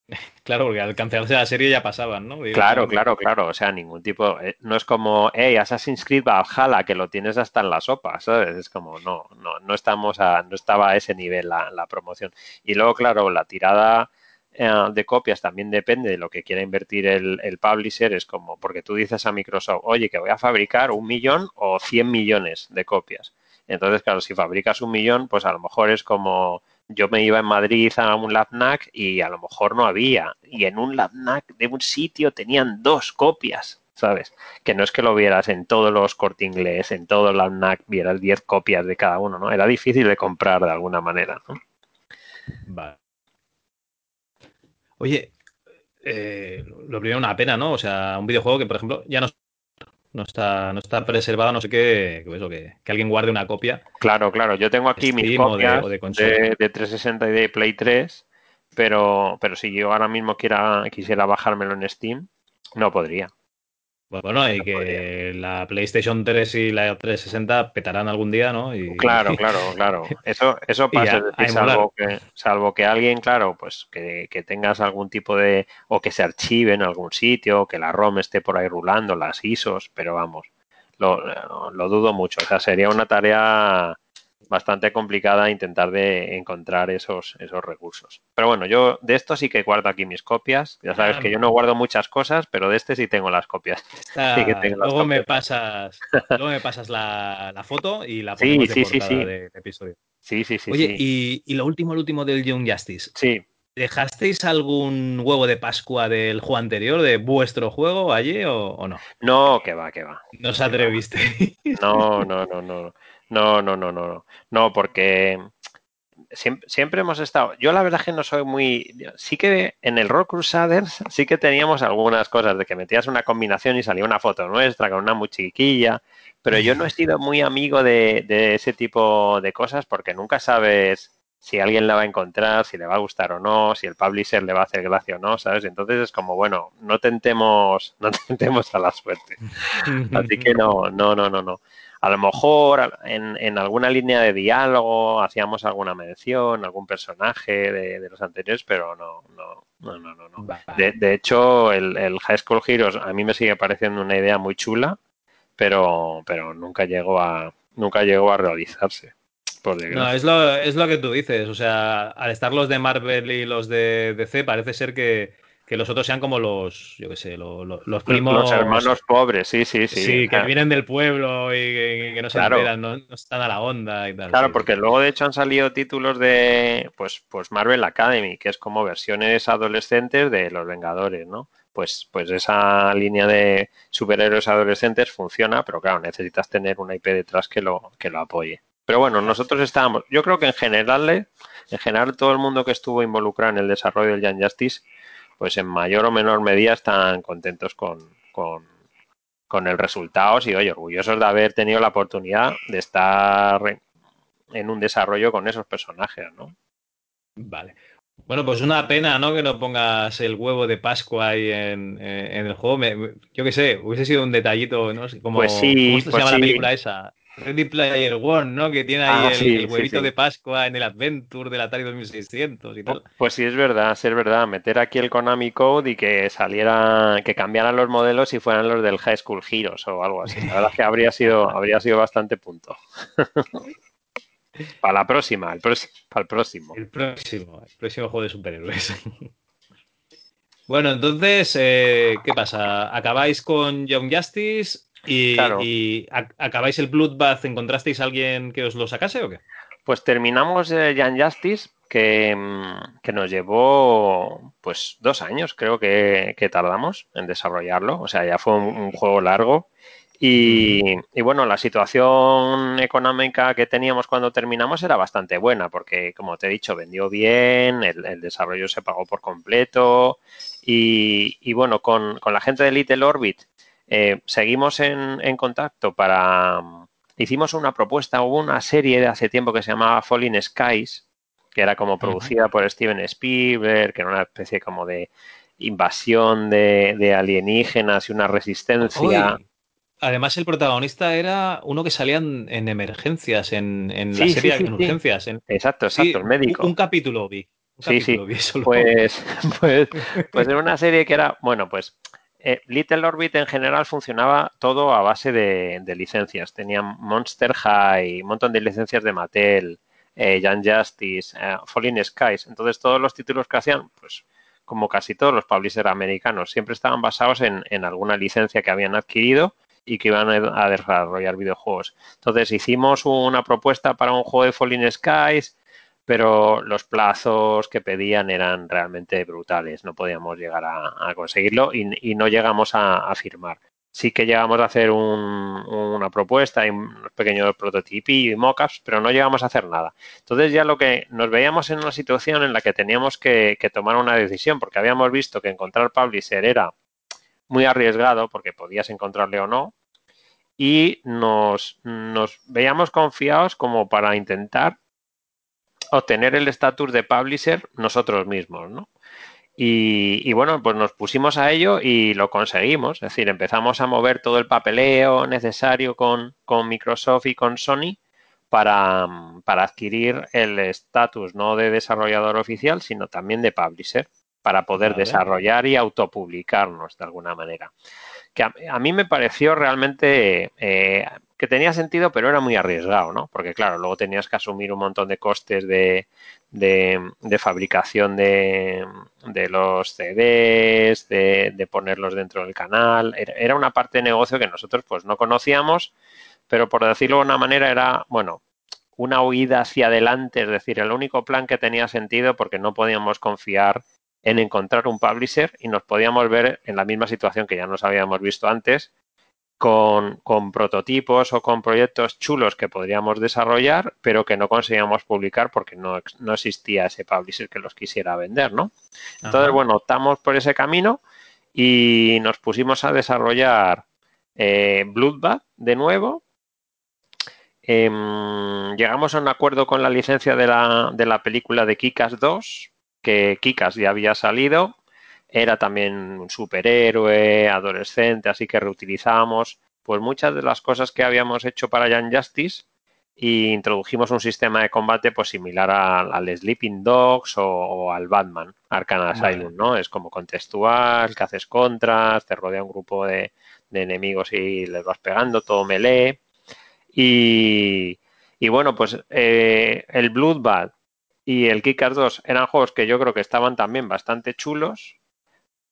[LAUGHS] Claro, porque al cancelarse la serie ya pasaban, ¿no? claro, claro, claro. O sea, ningún tipo. Eh, no es como, hey, Assassin's Creed Valhalla, que lo tienes hasta en la sopa, ¿sabes? Es como, no, no, no estamos a, no estaba a ese nivel la, la promoción. Y luego, claro, la tirada eh, de copias también depende de lo que quiera invertir el, el, publisher. Es como, porque tú dices a Microsoft, oye, que voy a fabricar un millón o cien millones de copias. Entonces, claro, si fabricas un millón, pues a lo mejor es como yo me iba en Madrid a un LabNAC y a lo mejor no había. Y en un LabNAC de un sitio tenían dos copias, ¿sabes? Que no es que lo vieras en todos los corte inglés, en todo el LabNAC vieras 10 copias de cada uno, ¿no? Era difícil de comprar de alguna manera, ¿no? Vale. Oye, eh, lo primero una pena, ¿no? O sea, un videojuego que, por ejemplo, ya no no está, no está preservado, no sé qué, eso, que, que, alguien guarde una copia. Claro, claro, yo tengo aquí mis copias de, de, de, 360 y de Play 3, pero, pero si yo ahora mismo quiera, quisiera bajármelo en Steam, no podría. Bueno, y que la PlayStation 3 y la 360 petarán algún día, ¿no? Y... Claro, [LAUGHS] claro, claro. Eso, eso pasa, decir, salvo, que, salvo que alguien, claro, pues que, que, tengas algún tipo de... o que se archive en algún sitio, que la ROM esté por ahí rulando, las ISOs, pero vamos, lo, lo dudo mucho. O sea, sería una tarea bastante complicada intentar de encontrar esos, esos recursos. Pero bueno, yo de esto sí que guardo aquí mis copias. Ya sabes ah, que yo no guardo muchas cosas, pero de este sí tengo las copias. [LAUGHS] sí que tengo luego, Me pasas, [LAUGHS] luego me pasas la, la foto y la ponemos sí, sí, de sí, sí. de episodio. Sí, sí, sí. Oye, sí. Y, y, lo último, lo último del Young Justice. Sí. ¿Dejasteis algún huevo de Pascua del juego anterior, de vuestro juego allí o, no? No, que va, que va. No os atreviste. [LAUGHS] No, no, no, no. No, no, no, no. No, porque siempre, hemos estado. Yo la verdad es que no soy muy. Sí que en el Rock Crusaders [LAUGHS] sí que teníamos algunas cosas de que metías una combinación y salía una foto nuestra con una muy chiquilla. Pero yo no he sido muy amigo de, ese tipo de cosas porque nunca sabes si alguien la va a encontrar, si le va a gustar o no, si el publisher le va a hacer gracia o no, ¿sabes? Entonces es como, bueno, no tentemos, [LAUGHS] no tentemos a la suerte. [LAUGHS] Así que no, no, no, no, no a lo mejor en, alguna línea de diálogo hacíamos alguna mención, algún personaje de, los anteriores, pero no, no, no, no, no. De, hecho, el, High School Heroes a mí me sigue pareciendo una idea muy chula, pero, pero nunca llegó a, nunca llegó a realizarse. no, es lo, es lo que tú dices. O sea, al estar los de Marvel y los de DC, parece ser que, que los otros sean como los, yo qué sé, los, primos. Los hermanos pobres, sí, sí, sí. Sí, que vienen del pueblo y que, no se enteran, no, están a la onda y tal. Claro, porque luego de hecho han salido títulos de, pues, pues Marvel Academy, que es como versiones adolescentes de los Vengadores, ¿no? Pues, pues esa línea de superhéroes adolescentes funciona, pero claro, necesitas tener una IP detrás que lo, que lo apoye. Pero bueno, nosotros estábamos, yo creo que en general, en general todo el mundo que estuvo involucrado en el desarrollo del Young Justice pues en mayor o menor medida están contentos con, con, el resultado y, oye, orgullosos de haber tenido la oportunidad de estar en un desarrollo con esos personajes, ¿no? Vale. Bueno, pues una pena, ¿no? Que no pongas el huevo de Pascua ahí en, el juego. yo qué sé, hubiese sido un detallito, ¿no? Como, pues sí, ¿Cómo se pues llama la película esa? Ready Player One, ¿no? Que tiene ahí ah, el, huevito de Pascua en el Adventure del Atari 2600 y tal. Pues sí, es verdad, sí es verdad. Meter aquí el Konami Code y que saliera, que cambiaran los modelos y fueran los del High School Heroes o algo así. La verdad es que habría sido, [LAUGHS] habría sido bastante punto. [LAUGHS] para la próxima, el para el próximo. El próximo, el próximo juego de superhéroes. [LAUGHS] bueno, entonces, eh, ¿qué pasa? ¿Acabáis con Young Justice? Y, acabáis el Bloodbath, ¿encontrasteis a alguien que os lo sacase o qué? Pues terminamos eh, Jan Justice, que, mm, que, nos llevó pues dos años, creo que, tardamos en desarrollarlo. O sea, ya fue un, juego largo. Y, bueno, la situación económica que teníamos cuando terminamos era bastante buena, porque como te he dicho, vendió bien, el, desarrollo se pagó por completo. Y, bueno, con, con la gente de Little Orbit eh, seguimos en, contacto para... Hicimos una propuesta, hubo una serie de hace tiempo que se llamaba Falling Skies, que era como producida por Steven Spielberg, que era una especie como de invasión de, alienígenas y una resistencia. Además, el protagonista era uno que salía en, emergencias, en, la serie en urgencias. exacto, exacto, el médico. Un, capítulo vi. sí, sí. Pues, [LAUGHS] pues, pues era una serie que era, bueno, pues eh, Little Orbit en general funcionaba todo a base de, licencias. Tenían Monster High, un montón de licencias de Mattel, eh, Young Justice, eh, Falling Skies. Entonces todos los títulos que hacían, pues como casi todos los publishers americanos, siempre estaban basados en, en alguna licencia que habían adquirido y que iban a desarrollar videojuegos. Entonces hicimos una propuesta para un juego de Falling Skies, pero los plazos que pedían eran realmente brutales, no podíamos llegar a, conseguirlo y, no llegamos a, firmar. Sí que llegamos a hacer una propuesta y un pequeño prototipo y mockups, pero no llegamos a hacer nada. Entonces ya lo que nos veíamos en una situación en la que teníamos que, tomar una decisión, porque habíamos visto que encontrar publisher era muy arriesgado, porque podías encontrarle o no, y nos, nos veíamos confiados como para intentar obtener el estatus de publisher nosotros mismos, ¿no? Y, bueno, pues nos pusimos a ello y lo conseguimos. Es decir, empezamos a mover todo el papeleo necesario con, Microsoft y con Sony para, para adquirir el estatus no de desarrollador oficial, sino también de publisher, para poder desarrollar y autopublicarnos de alguna manera. Que a, mí me pareció realmente eh, que tenía sentido, pero era muy arriesgado, ¿no? Porque claro, luego tenías que asumir un montón de costes de, de, fabricación de, de, los CDs, de, de, ponerlos dentro del canal. Era una parte de negocio que nosotros pues no conocíamos, pero por decirlo de una manera era, bueno, una huida hacia adelante, es decir, el único plan que tenía sentido porque no podíamos confiar en encontrar un publisher y nos podíamos ver en la misma situación que ya nos habíamos visto antes, con, con, prototipos o con proyectos chulos que podríamos desarrollar, pero que no conseguíamos publicar porque no, no existía ese publisher que los quisiera vender, ¿no? Entonces, Ajá. bueno, optamos por ese camino y nos pusimos a desarrollar eh, Bloodbath de nuevo. Eh, llegamos a un acuerdo con la licencia de la, de la película de Kikas 2, que Kikas ya había salido era también un superhéroe, adolescente, así que reutilizábamos pues muchas de las cosas que habíamos hecho para Young Justice e introdujimos un sistema de combate pues similar al, al Sleeping Dogs o, o, al Batman Arkham Asylum, ¿no? Es como contextual, que haces contras, te rodea un grupo de, de enemigos y les vas pegando, todo melee. Y, y bueno, pues eh, el Bloodbath y el Kickers 2 eran juegos que yo creo que estaban también bastante chulos,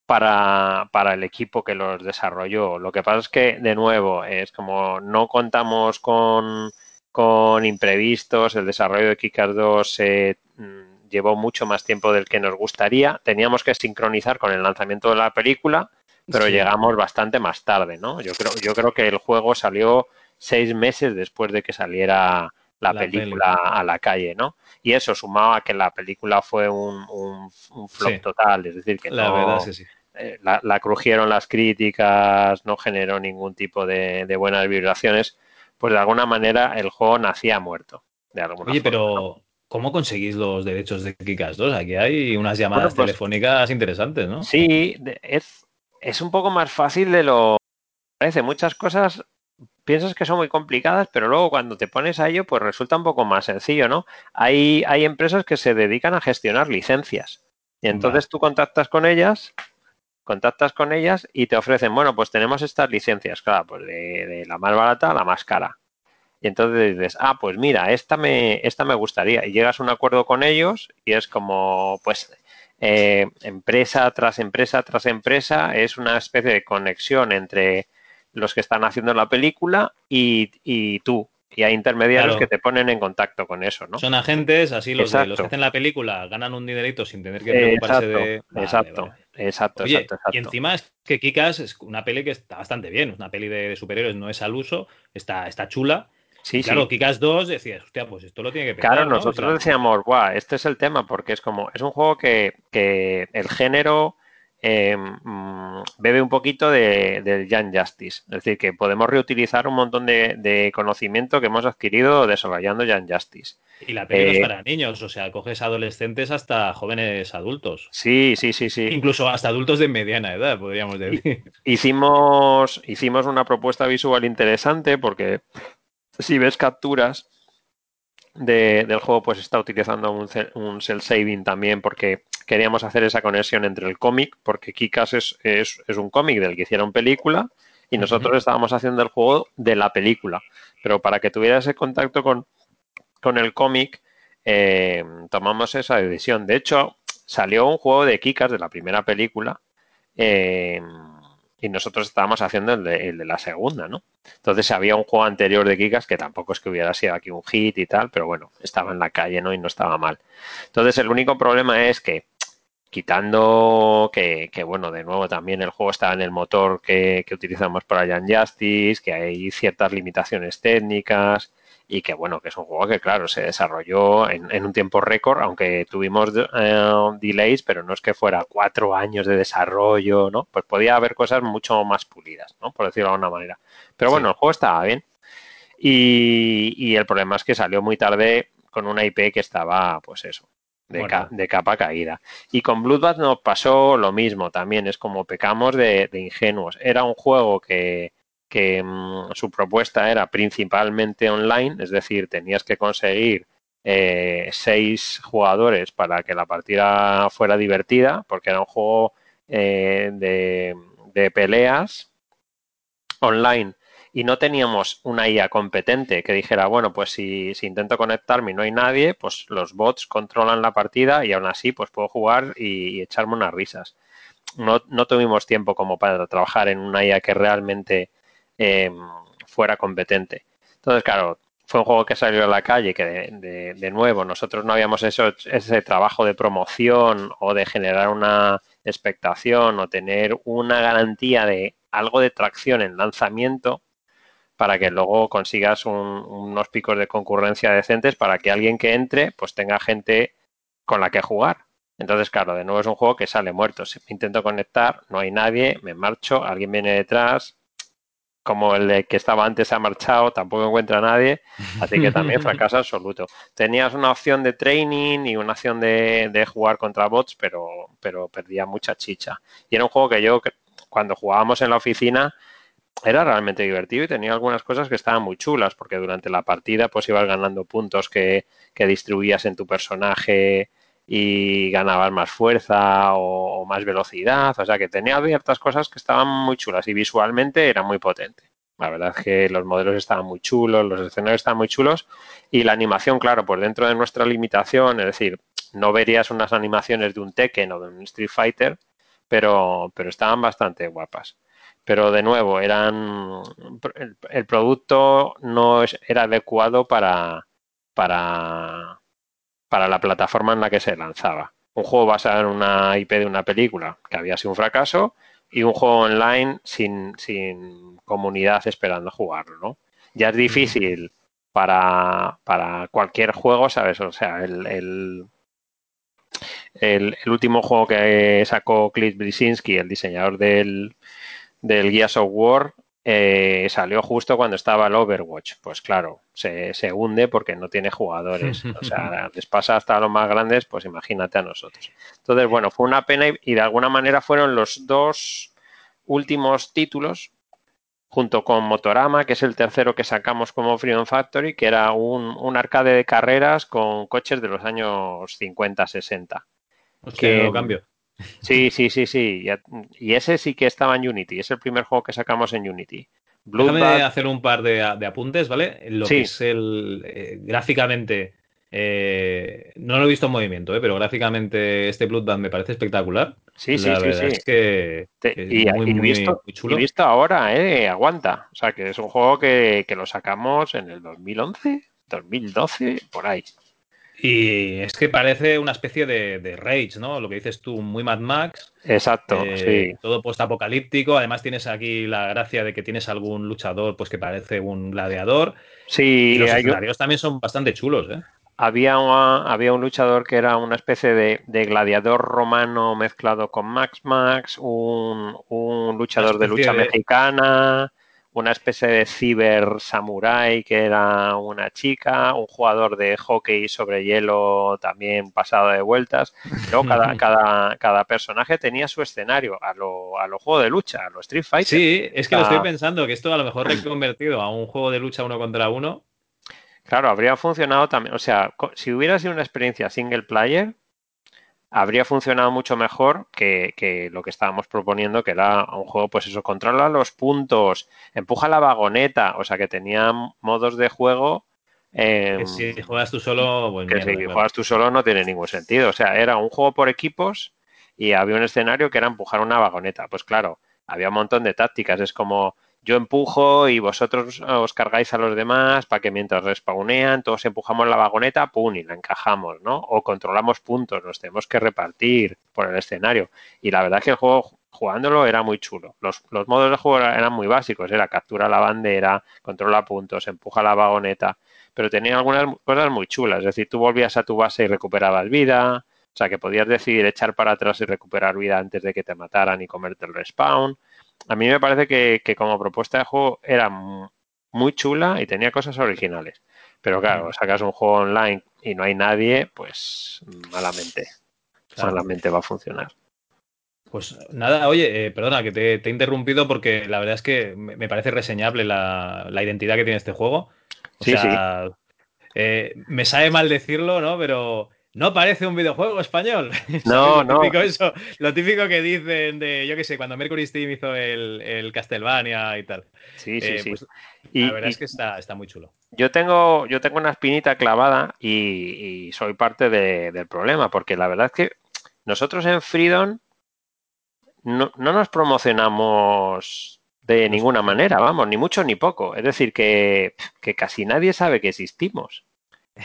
para, para, el equipo que los desarrolló. Lo que pasa es que, de nuevo, es como no contamos con, con imprevistos, el desarrollo de Kickers 2 se mm, llevó mucho más tiempo del que nos gustaría. Teníamos que sincronizar con el lanzamiento de la película, pero sí. llegamos bastante más tarde, ¿no? Yo creo, yo creo que el juego salió seis meses después de que saliera la, la película peli. a la calle, ¿no? Y eso sumaba a que la película fue un, un, un flop sí. total, es decir, que la no, verdad sí. eh, la, la, crujieron las críticas, no generó ningún tipo de, de, buenas vibraciones, pues de alguna manera el juego nacía muerto. De alguna Oye, forma, pero ¿no? ¿cómo conseguís los derechos de Kikas 2? Aquí hay unas llamadas bueno, pues, telefónicas interesantes, ¿no? Sí, es, es un poco más fácil de lo parece. Muchas cosas piensas que son muy complicadas, pero luego cuando te pones a ello, pues resulta un poco más sencillo, ¿no? Hay, hay empresas que se dedican a gestionar licencias. Y entonces vale. tú contactas con ellas, contactas con ellas y te ofrecen, bueno, pues tenemos estas licencias, claro, pues de, de la más barata a la más cara. Y entonces dices, ah, pues mira, esta me, esta me gustaría. Y llegas a un acuerdo con ellos y es como, pues, eh, empresa tras empresa tras empresa, es una especie de conexión entre los que están haciendo la película y, y tú. Y hay intermediarios claro. que te ponen en contacto con eso, ¿no? Son agentes, así los, de, los que hacen la película ganan un dinerito sin tener que preocuparse exacto, de. Vale, exacto, vale. exacto, Oye, exacto, exacto. Y encima es que Kikas es una peli que está bastante bien, es una peli de, de superhéroes, no es al uso, está, está chula. Sí, claro, sí. Kikas 2 decías, hostia, pues esto lo tiene que pegar, Claro, ¿no? nosotros o sea, decíamos, guau, este es el tema, porque es como, es un juego que, que el género eh, bebe un poquito del de Young Justice. Es decir, que podemos reutilizar un montón de, de conocimiento que hemos adquirido desarrollando Young Justice. Y la eh, no es para niños, o sea, coges adolescentes hasta jóvenes adultos. Sí, sí, sí, sí. Incluso hasta adultos de mediana edad, podríamos decir. [LAUGHS] Hicimos, hicimos una propuesta visual interesante porque si ves capturas de, del juego, pues está utilizando un, un cel saving también porque queríamos hacer esa conexión entre el cómic, porque Kikas es, es, es un cómic del que hicieron película y nosotros uh -huh. estábamos haciendo el juego de la película. Pero para que tuviera ese contacto con, con el cómic, eh, tomamos esa decisión. De hecho, salió un juego de Kikas de la primera película. Eh, y nosotros estábamos haciendo el de, el de, la segunda, ¿no? Entonces había un juego anterior de Kikas que tampoco es que hubiera sido aquí un hit y tal, pero bueno, estaba en la calle, ¿no? Y no estaba mal. Entonces el único problema es que quitando que, que, bueno, de nuevo también el juego está en el motor que, utilizamos para Young Justice, que hay ciertas limitaciones técnicas y que bueno, que es un juego que claro, se desarrolló en, en un tiempo récord, aunque tuvimos eh, delays, pero no es que fuera cuatro años de desarrollo, ¿no? Pues podía haber cosas mucho más pulidas, ¿no? Por decirlo de alguna manera. Pero bueno, sí. el juego estaba bien. Y, y el problema es que salió muy tarde con una IP que estaba, pues eso, de, bueno. ca de, capa caída. Y con Bloodbath nos pasó lo mismo también, es como pecamos de, de ingenuos. Era un juego que, que mmm, su propuesta era principalmente online, es decir, tenías que conseguir eh, seis jugadores para que la partida fuera divertida, porque era un juego eh, de, peleas online y no teníamos una IA competente que dijera, bueno, pues si, si, intento conectarme y no hay nadie, pues los bots controlan la partida y aún así pues puedo jugar y, y echarme unas risas. No, no, tuvimos tiempo como para trabajar en una IA que realmente eh, fuera competente. Entonces, claro, fue un juego que salió a la calle, que de, nuevo nosotros no habíamos hecho ese trabajo de promoción o de generar una expectación o tener una garantía de algo de tracción en lanzamiento para que luego consigas unos picos de concurrencia decentes para que alguien que entre pues tenga gente con la que jugar. Entonces, claro, de nuevo es un juego que sale muerto. Si intento conectar, no hay nadie, me marcho, alguien viene detrás, como el de que estaba antes ha marchado, tampoco encuentra a nadie, así que también [LAUGHS] fracaso absoluto. Tenías una opción de training y una opción de, de, jugar contra bots, pero, pero perdía mucha chicha. Y era un juego que yo, cuando jugábamos en la oficina, era realmente divertido y tenía algunas cosas que estaban muy chulas, porque durante la partida pues ibas ganando puntos que, que distribuías en tu personaje y ganabas más fuerza o, más velocidad, o sea que tenía ciertas cosas que estaban muy chulas y visualmente era muy potente. La verdad es que los modelos estaban muy chulos, los escenarios estaban muy chulos y la animación, claro, por dentro de nuestra limitación, es decir, no verías unas animaciones de un Tekken o de un Street Fighter, pero, pero estaban bastante guapas pero de nuevo eran el, producto no era adecuado para para para la plataforma en la que se lanzaba. Un juego basado en una IP de una película que había sido un fracaso y un juego online sin, sin comunidad esperando jugarlo ¿no? ya es difícil para, para cualquier juego sabes o sea el, el el, último juego que sacó Cliff Brzezinski, el diseñador del, del Gears of War eh, salió justo cuando estaba el Overwatch. Pues claro, se, se, hunde porque no tiene jugadores. O sea, [LAUGHS] les pasa hasta a los más grandes, pues imagínate a nosotros. Entonces, bueno, fue una pena y, de alguna manera fueron los dos últimos títulos junto con Motorama, que es el tercero que sacamos como Freedom Factory, que era un, un arcade de carreras con coches de los años 50-60. Que cambio. Sí, sí, sí, sí. Y ese sí que estaba en Unity. Es el primer juego que sacamos en Unity. Déjame hacer un par de, apuntes, ¿vale? Lo que es el. Eh, gráficamente. Eh, no lo he visto en movimiento, ¿eh? pero gráficamente este Bloodbath me parece espectacular. Sí, sí, sí, sí. Es que, y, muy, visto, muy chulo. Y visto ahora, ¿eh? Aguanta. O sea, que es un juego que, que lo sacamos en el 2011, 2012, por ahí. Y es que parece una especie de, Rage, ¿no? Lo que dices tú, muy Mad Max. Exacto, eh, sí. Todo post-apocalíptico. Además tienes aquí la gracia de que tienes algún luchador pues que parece un gladiador. Sí. Y los escenarios también son bastante chulos, ¿eh? Había, había un luchador que era una especie de, gladiador romano mezclado con Max Max, un, un luchador de lucha mexicana una especie de ciber samurai que era una chica, un jugador de hockey sobre hielo también pasado de vueltas. Luego [LAUGHS] cada, cada, cada personaje tenía su escenario a lo, a lo juego de lucha, a lo Street Fighter. Sí, es que lo estoy pensando, que esto a lo mejor reconvertido a un juego de lucha uno contra uno. Claro, habría funcionado también. O sea, si hubiera sido una experiencia single player, habría funcionado mucho mejor que, lo que estábamos proponiendo, que era un juego, pues eso, controla los puntos, empuja la vagoneta, o sea que tenía modos de juego. Eh, si juegas tú solo, bueno, que si juegas tú solo no tiene ningún sentido. O sea, era un juego por equipos y había un escenario que era empujar una vagoneta. Pues claro, había un montón de tácticas. Es como yo empujo y vosotros os cargáis a los demás para que mientras respawnean todos empujamos la vagoneta, pum, y la encajamos, ¿no? O controlamos puntos, nos tenemos que repartir por el escenario. Y la verdad es que el juego jugándolo era muy chulo. Los, los modos de juego eran muy básicos, era captura la bandera, controla puntos, empuja la vagoneta, pero tenía algunas cosas muy chulas, es decir, tú volvías a tu base y recuperabas vida, o sea que podías decidir echar para atrás y recuperar vida antes de que te mataran y comerte el respawn a mí me parece que, como propuesta de juego era muy chula y tenía cosas originales. Pero claro, sacas un juego online y no hay nadie, pues malamente. Malamente va a funcionar. Pues nada, oye, eh, perdona que te, he interrumpido porque la verdad es que me, parece reseñable la, identidad que tiene este juego. O sí, sea, eh, me sabe mal decirlo, ¿no? Pero no parece un videojuego español. [LAUGHS] No, lo típico Eso, lo típico que dicen de, yo qué sé, cuando Mercury Steam hizo el, el Castlevania y tal. Sí, sí, eh, sí. Pues, la verdad es que está, está muy chulo. Yo tengo, yo tengo una espinita clavada y, soy parte del problema, porque la verdad es que nosotros en Freedom no, no nos promocionamos De ninguna manera, vamos, ni mucho ni poco. Es decir, que, que casi nadie sabe que existimos.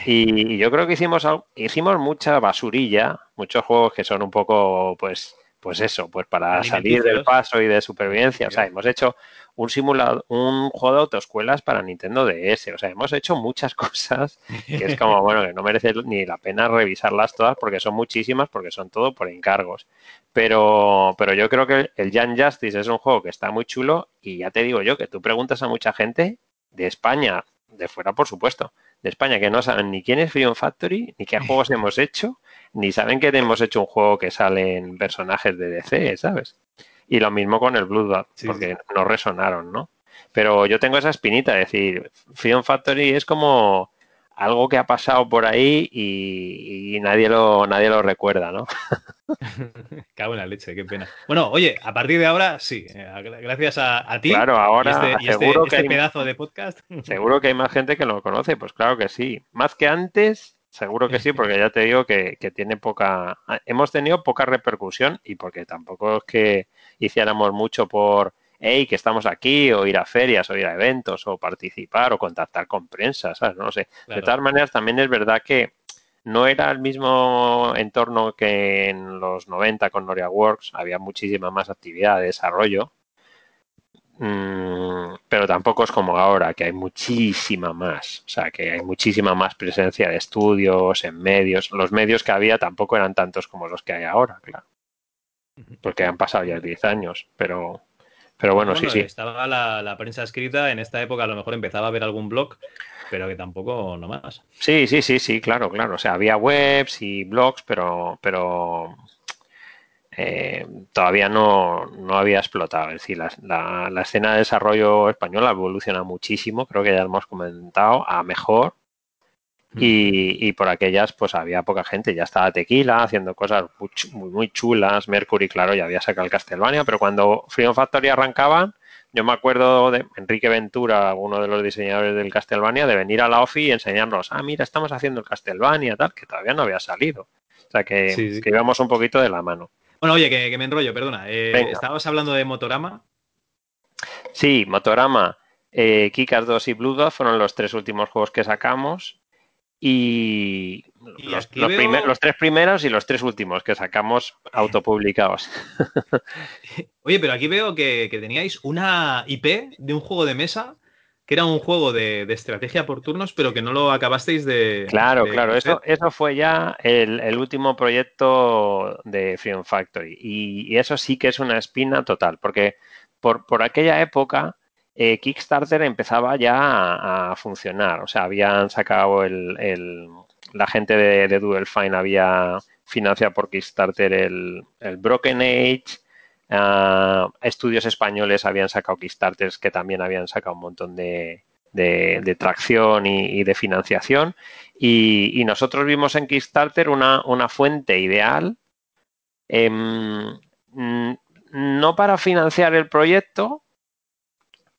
Y yo creo que hicimos, hicimos mucha basurilla, muchos juegos que son un poco, pues, pues eso, pues para salir del paso y de supervivencia. O sea, hemos hecho un simulador, un juego de autoescuelas para Nintendo DS. O sea, hemos hecho muchas [LAUGHS] cosas que es como, bueno, que no merece ni la pena revisarlas todas porque son muchísimas, porque son todo por encargos. Pero, pero yo creo que el Jan Justice es un juego que está muy chulo y ya te digo yo que tú preguntas a mucha gente de España, de fuera por supuesto, de España que no saben ni quién es Freedom Factory, ni qué juegos [LAUGHS] hemos hecho, ni saben que hemos hecho un juego que salen personajes de DC, ¿sabes? Y lo mismo con el Bloodbath, porque no resonaron, ¿no? Pero yo tengo esa espinita, es decir, Freedom Factory es como algo que ha pasado por ahí y, nadie lo nadie lo recuerda, ¿no? [LAUGHS] [LAUGHS] Cago en la leche, qué pena. Bueno, oye, a partir de ahora sí, eh, gracias a, ti. Claro, ahora y este, este, este pedazo de podcast. [LAUGHS] Seguro que hay más gente que lo conoce, pues claro que sí. Más que antes, Seguro que sí, porque ya te digo que, tiene poca. Hemos tenido poca repercusión y porque tampoco es que hiciéramos mucho por, hey, que estamos aquí, o ir a ferias, o ir a eventos, o participar, o contactar con prensa, ¿sabes? No sé. De todas maneras, también es verdad que no era el mismo entorno que en los 90 con Noria Works, había muchísima más actividad de desarrollo Mm, pero tampoco es como ahora, que hay muchísima más. O sea, que hay muchísima más presencia de estudios, en medios. Los medios que había tampoco eran tantos como los que hay ahora, claro. Porque han pasado ya 10 años, pero, pero bueno, sí, sí. Estaba la, la, prensa escrita, en esta época a lo mejor empezaba a haber algún blog, pero que tampoco no más. Sí, sí, sí, sí, claro, claro. O sea, había webs y blogs, pero, pero eh, todavía no, no, había explotado. Es decir, la, la, escena de desarrollo española evoluciona muchísimo, creo que ya lo hemos comentado, a mejor. Mm. Y, por aquellas, pues había poca gente. Ya estaba Tequila haciendo cosas muy, muy, chulas. Mercury, claro, ya había sacado el Castlevania, pero cuando Freedom Factory arrancaban, yo me acuerdo de Enrique Ventura, uno de los diseñadores del Castlevania, de venir a la OFI y enseñarnos, ah, mira, estamos haciendo el Castlevania, tal, que todavía no había salido. O sea que, que íbamos un poquito de la mano. Bueno, oye, que, me enrollo, perdona. Eh, estabas hablando de Motorama. Sí, Motorama, eh, Kikas 2 y Bloodbath fueron los tres últimos juegos que sacamos. Y, los, tres primeros y los tres últimos que sacamos autopublicados. [LAUGHS] Oye, pero aquí veo que, que, teníais una IP de un juego de mesa que era un juego de, estrategia por turnos, pero que no lo acabasteis de. Claro, claro, eso, eso fue ya el, último proyecto de Freedom Factory. Y, eso sí que es una espina total, porque por, por aquella época eh, Kickstarter empezaba ya a, funcionar. O sea, habían sacado el, la gente de, de Fine había financiado por Kickstarter el, Broken Age. Ah, estudios españoles habían sacado Kickstarters que también habían sacado un montón de, tracción y, de financiación. Y, nosotros vimos en Kickstarter una, fuente ideal, em, no para financiar el proyecto,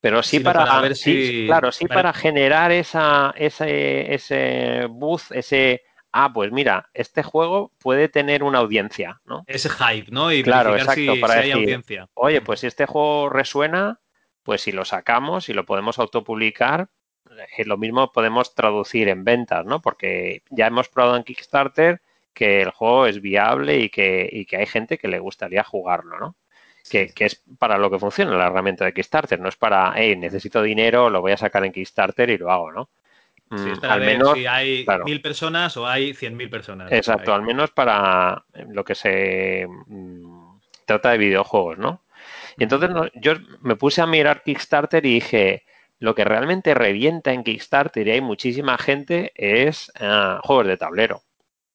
pero sí para, claro, sí para, generar esa, ese, ese buzz, ese ah, pues mira, este juego puede tener una audiencia, ¿no? Ese hype, ¿no? Y claro, exacto, para decir, audiencia. Oye, pues si este juego resuena, pues si lo sacamos y lo podemos autopublicar, eh, lo mismo podemos traducir en ventas, ¿no? Porque ya hemos probado en Kickstarter que el juego es viable y que, y que hay gente que le gustaría jugarlo, ¿no? Que, que, es para lo que funciona la herramienta de Kickstarter, no es para, hey, necesito dinero, lo voy a sacar en Kickstarter y lo hago, ¿no? Mm, al menos si hay mil personas o hay cien mil personas. Exacto, al menos para lo que se mm, trata de videojuegos, ¿no? Y entonces yo me puse a mirar Kickstarter y dije, lo que realmente revienta en Kickstarter y hay muchísima gente es ah, juegos de tablero.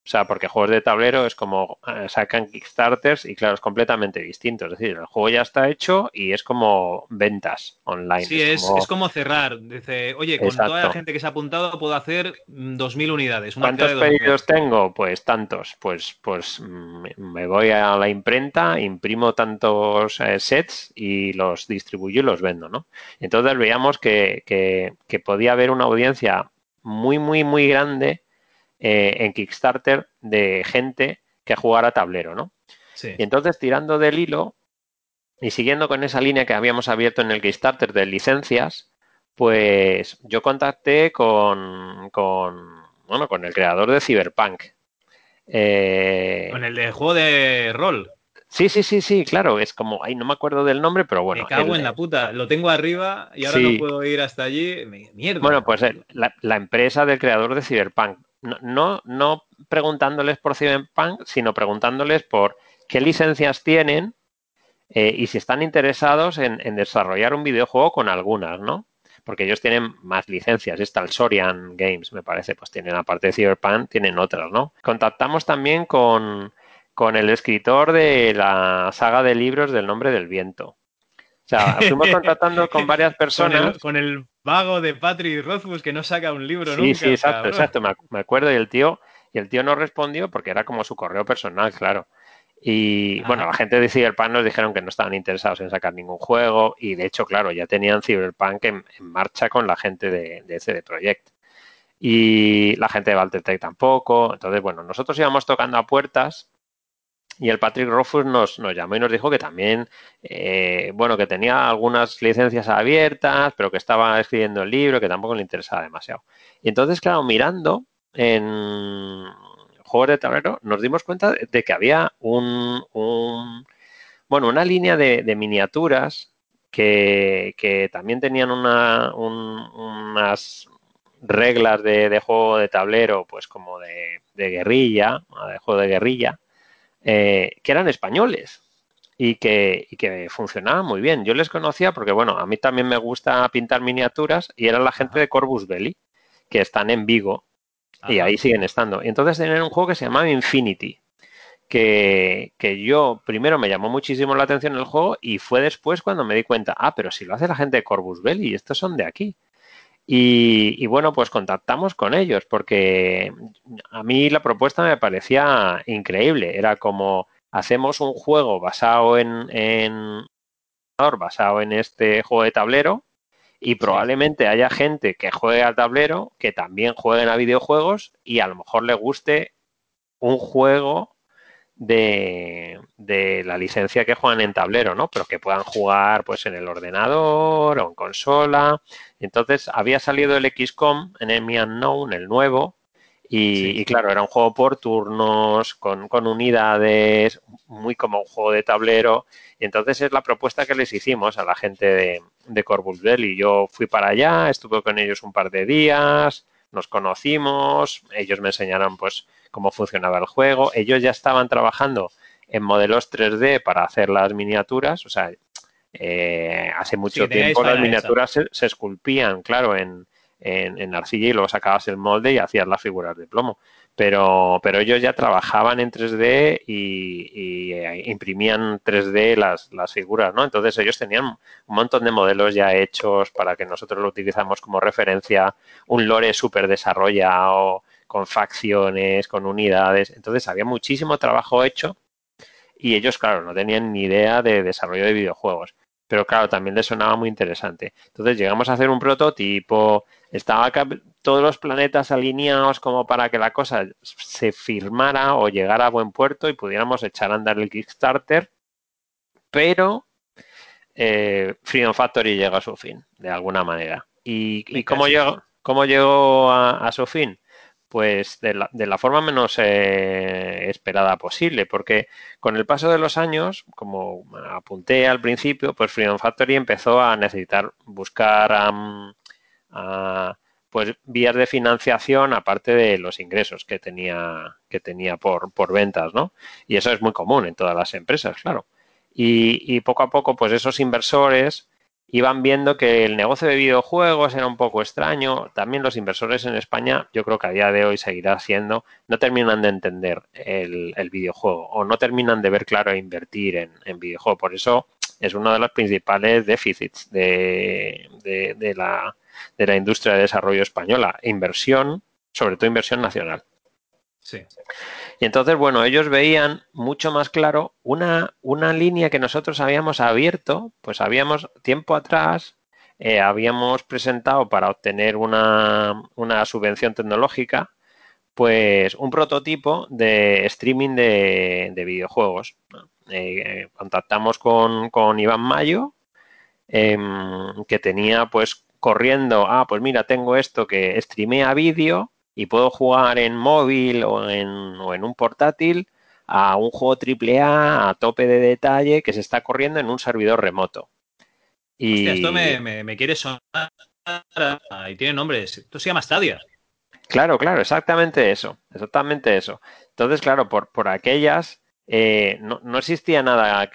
O sea, porque juegos de tablero es como eh, sacan Kickstarters y claro, es completamente distinto. Es decir, el juego ya está hecho y es como ventas online. Sí, es, es, como... cerrar. Dice, oye, con toda la gente que se ha apuntado puedo hacer 2.000 unidades. ¿Cuántos pedidos tengo? Pues tantos. Pues, pues mm, me voy a la imprenta, imprimo tantos eh, sets y los distribuyo y los vendo, ¿no? Entonces veíamos que, que, que podía haber una audiencia muy, muy, muy grande eh, en Kickstarter de gente que jugara tablero, ¿no? Sí. Y entonces, tirando del hilo, y siguiendo con esa línea que habíamos abierto en el Kickstarter de licencias, pues yo contacté con, con bueno, con el creador de Cyberpunk. Eh, con el de juego de rol. Sí, sí, sí, sí, claro, es como, ay, no me acuerdo del nombre, pero bueno. Me cago en la puta, lo tengo arriba y ahora no puedo ir hasta allí. Mierda. Bueno, pues la, empresa del creador de Cyberpunk. No, no, preguntándoles por Cyberpunk, sino preguntándoles por qué licencias tienen eh, y si están interesados en, desarrollar un videojuego con algunas, ¿no? Porque ellos tienen más licencias. Está el Sorian Games, me parece, pues tienen aparte de Cyberpunk, tienen otras, ¿no? Contactamos también con con el escritor de la saga de libros del nombre del viento. O sea, fuimos contactando con [LAUGHS] varias personas. Con el, vago de Patrick Rothfuss que no saca un libro sí, Sí, exacto, exacto. Me acuerdo y el tío, y el tío no respondió porque era como su correo personal, claro. Y bueno, la gente de Cyberpunk nos dijeron que no estaban interesados en sacar ningún juego y de hecho, claro, ya tenían Cyberpunk en, marcha con la gente de, de CD Projekt. Y la gente de Valtetech tampoco. Entonces, bueno, nosotros íbamos tocando a puertas y el Patrick Rothfuss nos, llamó y nos dijo que también, eh, bueno, que tenía algunas licencias abiertas, pero que estaba escribiendo el libro, que tampoco le interesaba demasiado. Y entonces, claro, mirando en juegos de tablero, nos dimos cuenta de que había un, bueno, una línea de, miniaturas que, también tenían una, unas reglas de, de, juego de tablero, pues como de, de guerrilla, de juego de guerrilla, eh, que eran españoles y que, que, funcionaban muy bien. Yo les conocía porque, bueno, a mí también me gusta pintar miniaturas y era la gente de Corvus Belli, que están en Vigo y ahí siguen estando. Y entonces tenían un juego que se llamaba Infinity, que, que, yo primero me llamó muchísimo la atención el juego y fue después cuando me di cuenta, ah, pero si lo hace la gente de Corvus Belli, estos son de aquí. Y, bueno, pues contactamos con ellos porque a mí la propuesta me parecía increíble. Era como hacemos un juego basado en, en basado en este juego de tablero y probablemente haya gente que juegue al tablero que también jueguen a videojuegos y a lo mejor le guste un juego de, de, la licencia que juegan en tablero, ¿no? Pero que puedan jugar pues en el ordenador o en consola. Entonces había salido el XCOM, Enemy Unknown, el nuevo, y, y, claro, era un juego por turnos, con, con, unidades, muy como un juego de tablero. Y entonces es la propuesta que les hicimos a la gente de, de Corvus Belli. Yo fui para allá, estuve con ellos un par de días, nos conocimos, ellos me enseñaron pues cómo funcionaba el juego. Ellos ya estaban trabajando en modelos 3D para hacer las miniaturas, o sea, eh, hace mucho tiempo las miniaturas se, esculpían, claro, en, en, arcilla y luego sacabas el molde y hacías las figuras de plomo. Pero, pero ellos ya trabajaban en 3D y, eh, imprimían 3D las, las, figuras, ¿no? Entonces ellos tenían un montón de modelos ya hechos para que nosotros lo utilizamos como referencia, un lore súper desarrollado, con facciones, con unidades. Entonces había muchísimo trabajo hecho y ellos, claro, no tenían ni idea de desarrollo de videojuegos. Pero claro, también les sonaba muy interesante. Entonces llegamos a hacer un prototipo, estaba todos los planetas alineados como para que la cosa se firmara o llegara a buen puerto y pudiéramos echar a andar el Kickstarter, pero eh, Freedom Factory llega a su fin, de alguna manera. ¿Y, cómo, llegó, cómo llegó a su fin? Pues de la, de la forma menos eh, esperada posible, porque con el paso de los años, como apunté al principio, pues Freedom Factory empezó a necesitar buscar pues vías de financiación aparte de los ingresos que tenía que tenía por, por ventas, ¿no? Y eso es muy común en todas las empresas, claro. Y, y poco a poco, pues esos inversores iban viendo que el negocio de videojuegos era un poco extraño. También los inversores en España, yo creo que a día de hoy seguirá siendo, no terminan de entender el, videojuego o no terminan de ver claro invertir en, en videojuego. Por eso es uno de los principales déficits de, de, la, de la industria de desarrollo española. Inversión, sobre todo inversión nacional. Sí. Y entonces, bueno, ellos veían mucho más claro una, una línea que nosotros habíamos abierto, pues habíamos tiempo atrás, eh, habíamos presentado para obtener una, una subvención tecnológica, pues un prototipo de streaming de, videojuegos. eh, contactamos con, con Iván Mayo, em, que tenía pues corriendo, ah, pues mira, tengo esto que streamea vídeo y puedo jugar en móvil o en, o en un portátil a un juego AAA a tope de detalle que se está corriendo en un servidor remoto. Y... esto me, me, quiere sonar y tiene nombre. Esto se llama Stadia. Claro, claro, exactamente eso, exactamente eso. Entonces, claro, por, por aquellas eh, no, no, existía nada,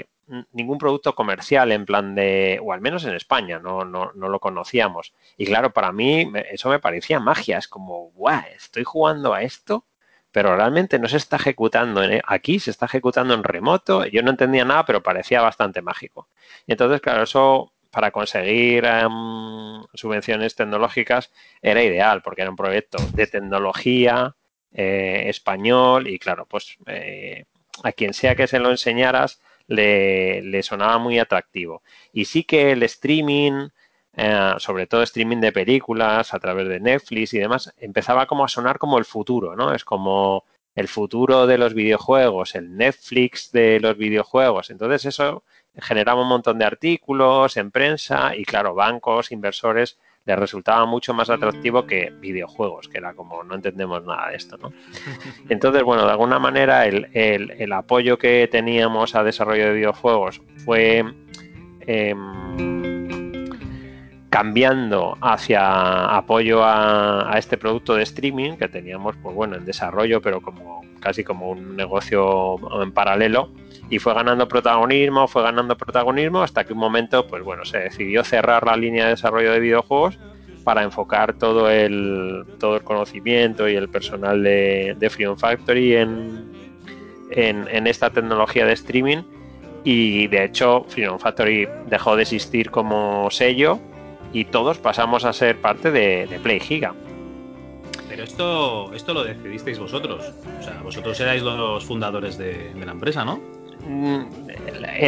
ningún producto comercial en plan de, o al menos en España, no, no, no lo conocíamos. Y claro, para mí eso me parecía magia, es como, estoy jugando a esto pero realmente no se está ejecutando aquí, se está ejecutando en remoto. Yo no entendía nada, pero parecía bastante mágico. Y entonces, claro, eso para conseguir um, subvenciones tecnológicas era ideal, porque era un proyecto de tecnología eh, español y claro, pues eh, a quien sea que se lo enseñaras le, le sonaba muy atractivo. Y sí que el streaming, eh, sobre todo streaming de películas a través de Netflix y demás, empezaba como a sonar como el futuro, ¿no? Es como el futuro de los videojuegos, el Netflix de los videojuegos. Entonces eso generaba un montón de artículos en prensa y claro, bancos, inversores les resultaba mucho más atractivo que videojuegos, que era como no entendemos nada de esto, ¿no? [LAUGHS] Entonces, bueno, de alguna manera el, el, el apoyo que teníamos a desarrollo de videojuegos fue eh, cambiando hacia apoyo a, este producto de streaming que teníamos, pues bueno, en desarrollo, pero como casi como un negocio en paralelo. Y fue ganando protagonismo, fue ganando protagonismo hasta que un momento, pues bueno, se decidió cerrar la línea de desarrollo de videojuegos para enfocar todo el todo el conocimiento y el personal de, de Freedom Factory en, en, en esta tecnología de streaming. Y de hecho Freedom Factory dejó de existir como sello y todos pasamos a ser parte de, de Play Giga. Pero esto, esto lo decidisteis vosotros. O sea, vosotros erais los fundadores de, de la empresa, ¿no? Mm,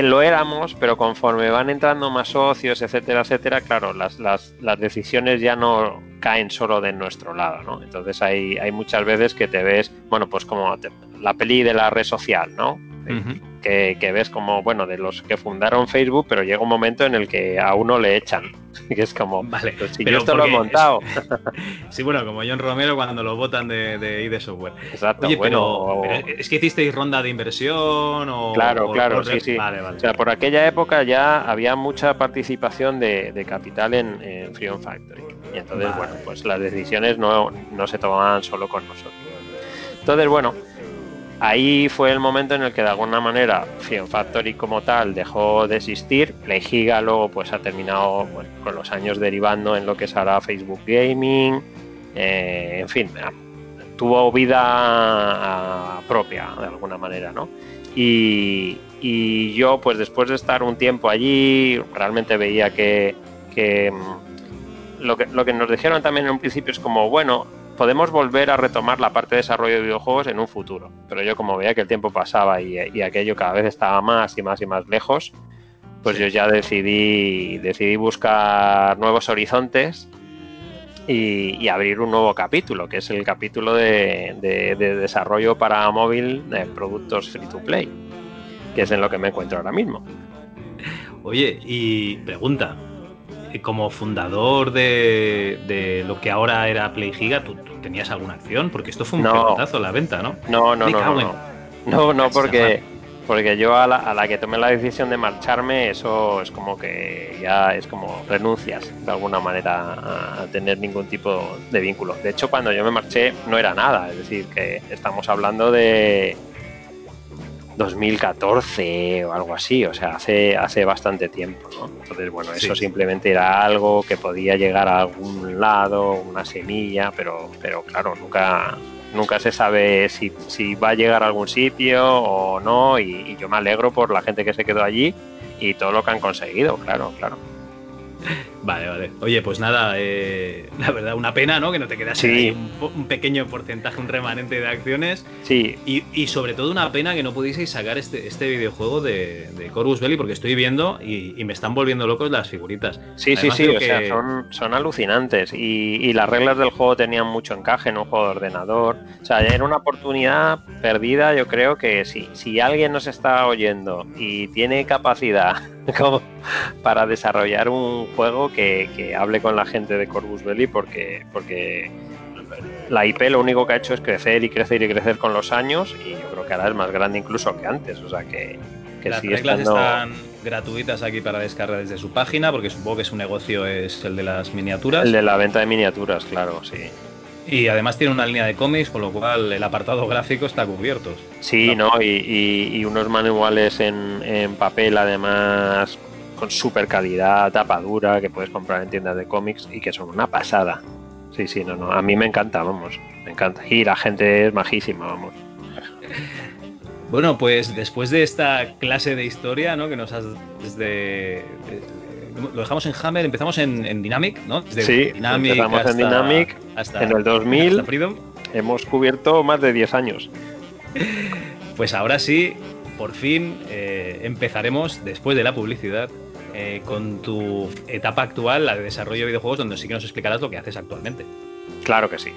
lo éramos, pero conforme van entrando más socios, etcétera, etcétera, claro, las, las, las decisiones ya no caen solo de nuestro lado, ¿no? Entonces hay, hay muchas veces que te ves, bueno, pues como te, la peli de la red social, ¿no? Uh -huh. que, que, ves como, bueno, de los que fundaron Facebook, pero llega un momento en el que a uno le echan. [LAUGHS] Que es como, vale, pues si yo esto lo he montado. [LAUGHS] Sí, bueno, como John Romero cuando lo votan de, de ID Software. Exacto, Oye, bueno. Pero, pero, es que hicisteis ronda de inversión o. Claro, o, claro, o... sí, sí. Vale, vale. O sea, por aquella época ya había mucha participación de, de capital en, en Freedom Factory. Y entonces, vale. bueno, pues las decisiones no, no se tomaban solo con nosotros. Entonces, bueno, ahí fue el momento en el que de alguna manera Fion Factory como tal dejó de existir. Playgiga luego pues ha terminado con los años derivando en lo que ahora Facebook Gaming. Eh, en fin, tuvo vida propia de alguna manera, ¿no? Y, yo pues después de estar un tiempo allí realmente veía que, mm, lo que nos dijeron también en un principio es como bueno podemos volver a retomar la parte de desarrollo de videojuegos en un futuro. Pero yo como veía que el tiempo pasaba y, y aquello cada vez estaba más y más y más lejos, pues sí. yo ya decidí, decidí buscar nuevos horizontes y, y, abrir un nuevo capítulo, que es el capítulo de, de, de desarrollo para móvil de productos free to play, que es en lo que me encuentro ahora mismo. Oye, y pregunta, como fundador de, de, lo que ahora era Play Giga, ¿tú, ¿tú, tenías alguna acción? Porque esto fue un no. pelotazo la venta, ¿no? No, no, no, no, no. No, no, porque, porque yo a la, a la, que tomé la decisión de marcharme, eso es como que ya es como renuncias de alguna manera a, a tener ningún tipo de vínculo. De hecho, cuando yo me marché no era nada, es decir, que estamos hablando de 2014 o algo así, o sea, hace, hace bastante tiempo, ¿no? Entonces, bueno, eso sí. simplemente era algo que podía llegar a algún lado, una semilla, pero, pero claro, nunca, nunca se sabe si, si va a llegar a algún sitio o no, y, y, yo me alegro por la gente que se quedó allí y todo lo que han conseguido, claro, claro. [LAUGHS] Vale, vale. Oye, pues nada, eh, la verdad, una pena, ¿no? Que no te quedas Sí. un, pequeño porcentaje, un remanente de acciones. Sí, Y, y sobre todo una pena que no pudieseis sacar este, este videojuego de, de Corvus Belli, porque estoy viendo y, y me están volviendo locos las figuritas. Sí, Además, sí, sí, o sea, son, son alucinantes y, y las reglas del juego tenían mucho encaje en un juego de ordenador. O sea, era una oportunidad perdida, yo creo que si, si alguien nos está oyendo y tiene capacidad [LAUGHS] como para desarrollar un juego que, que hable con la gente de Corvus Belli porque, porque la IP lo único que ha hecho es crecer y crecer y crecer con los años y yo creo que ahora es más grande incluso que antes, o sea que, que las sigue reglas estando... están gratuitas aquí para descargar desde su página, porque supongo que su negocio es el de las miniaturas. El de la venta de miniaturas, claro, sí. Y además tiene una línea de cómics, con lo cual el apartado gráfico está cubierto. Sí, ¿no? Y, y- y unos manuales en, en papel, además, con super calidad, tapa dura, que puedes comprar en tiendas de cómics y que son una pasada. Sí, sí, no, no. A mí me encanta, vamos. Me encanta. Y la gente es majísima, vamos. Bueno, pues después de esta clase de historia, ¿no? Que nos has desde lo dejamos en Hammer, empezamos en, en Dynamic, ¿no? Desde Sí, empezamos en Dynamic, hasta, en el 2000. hasta Freedom. Hemos cubierto más de 10 años. Pues ahora sí, por fin eh, empezaremos, después de la publicidad, eh, con tu etapa actual, la de desarrollo de videojuegos, donde sí que nos explicarás lo que haces actualmente. Claro que sí.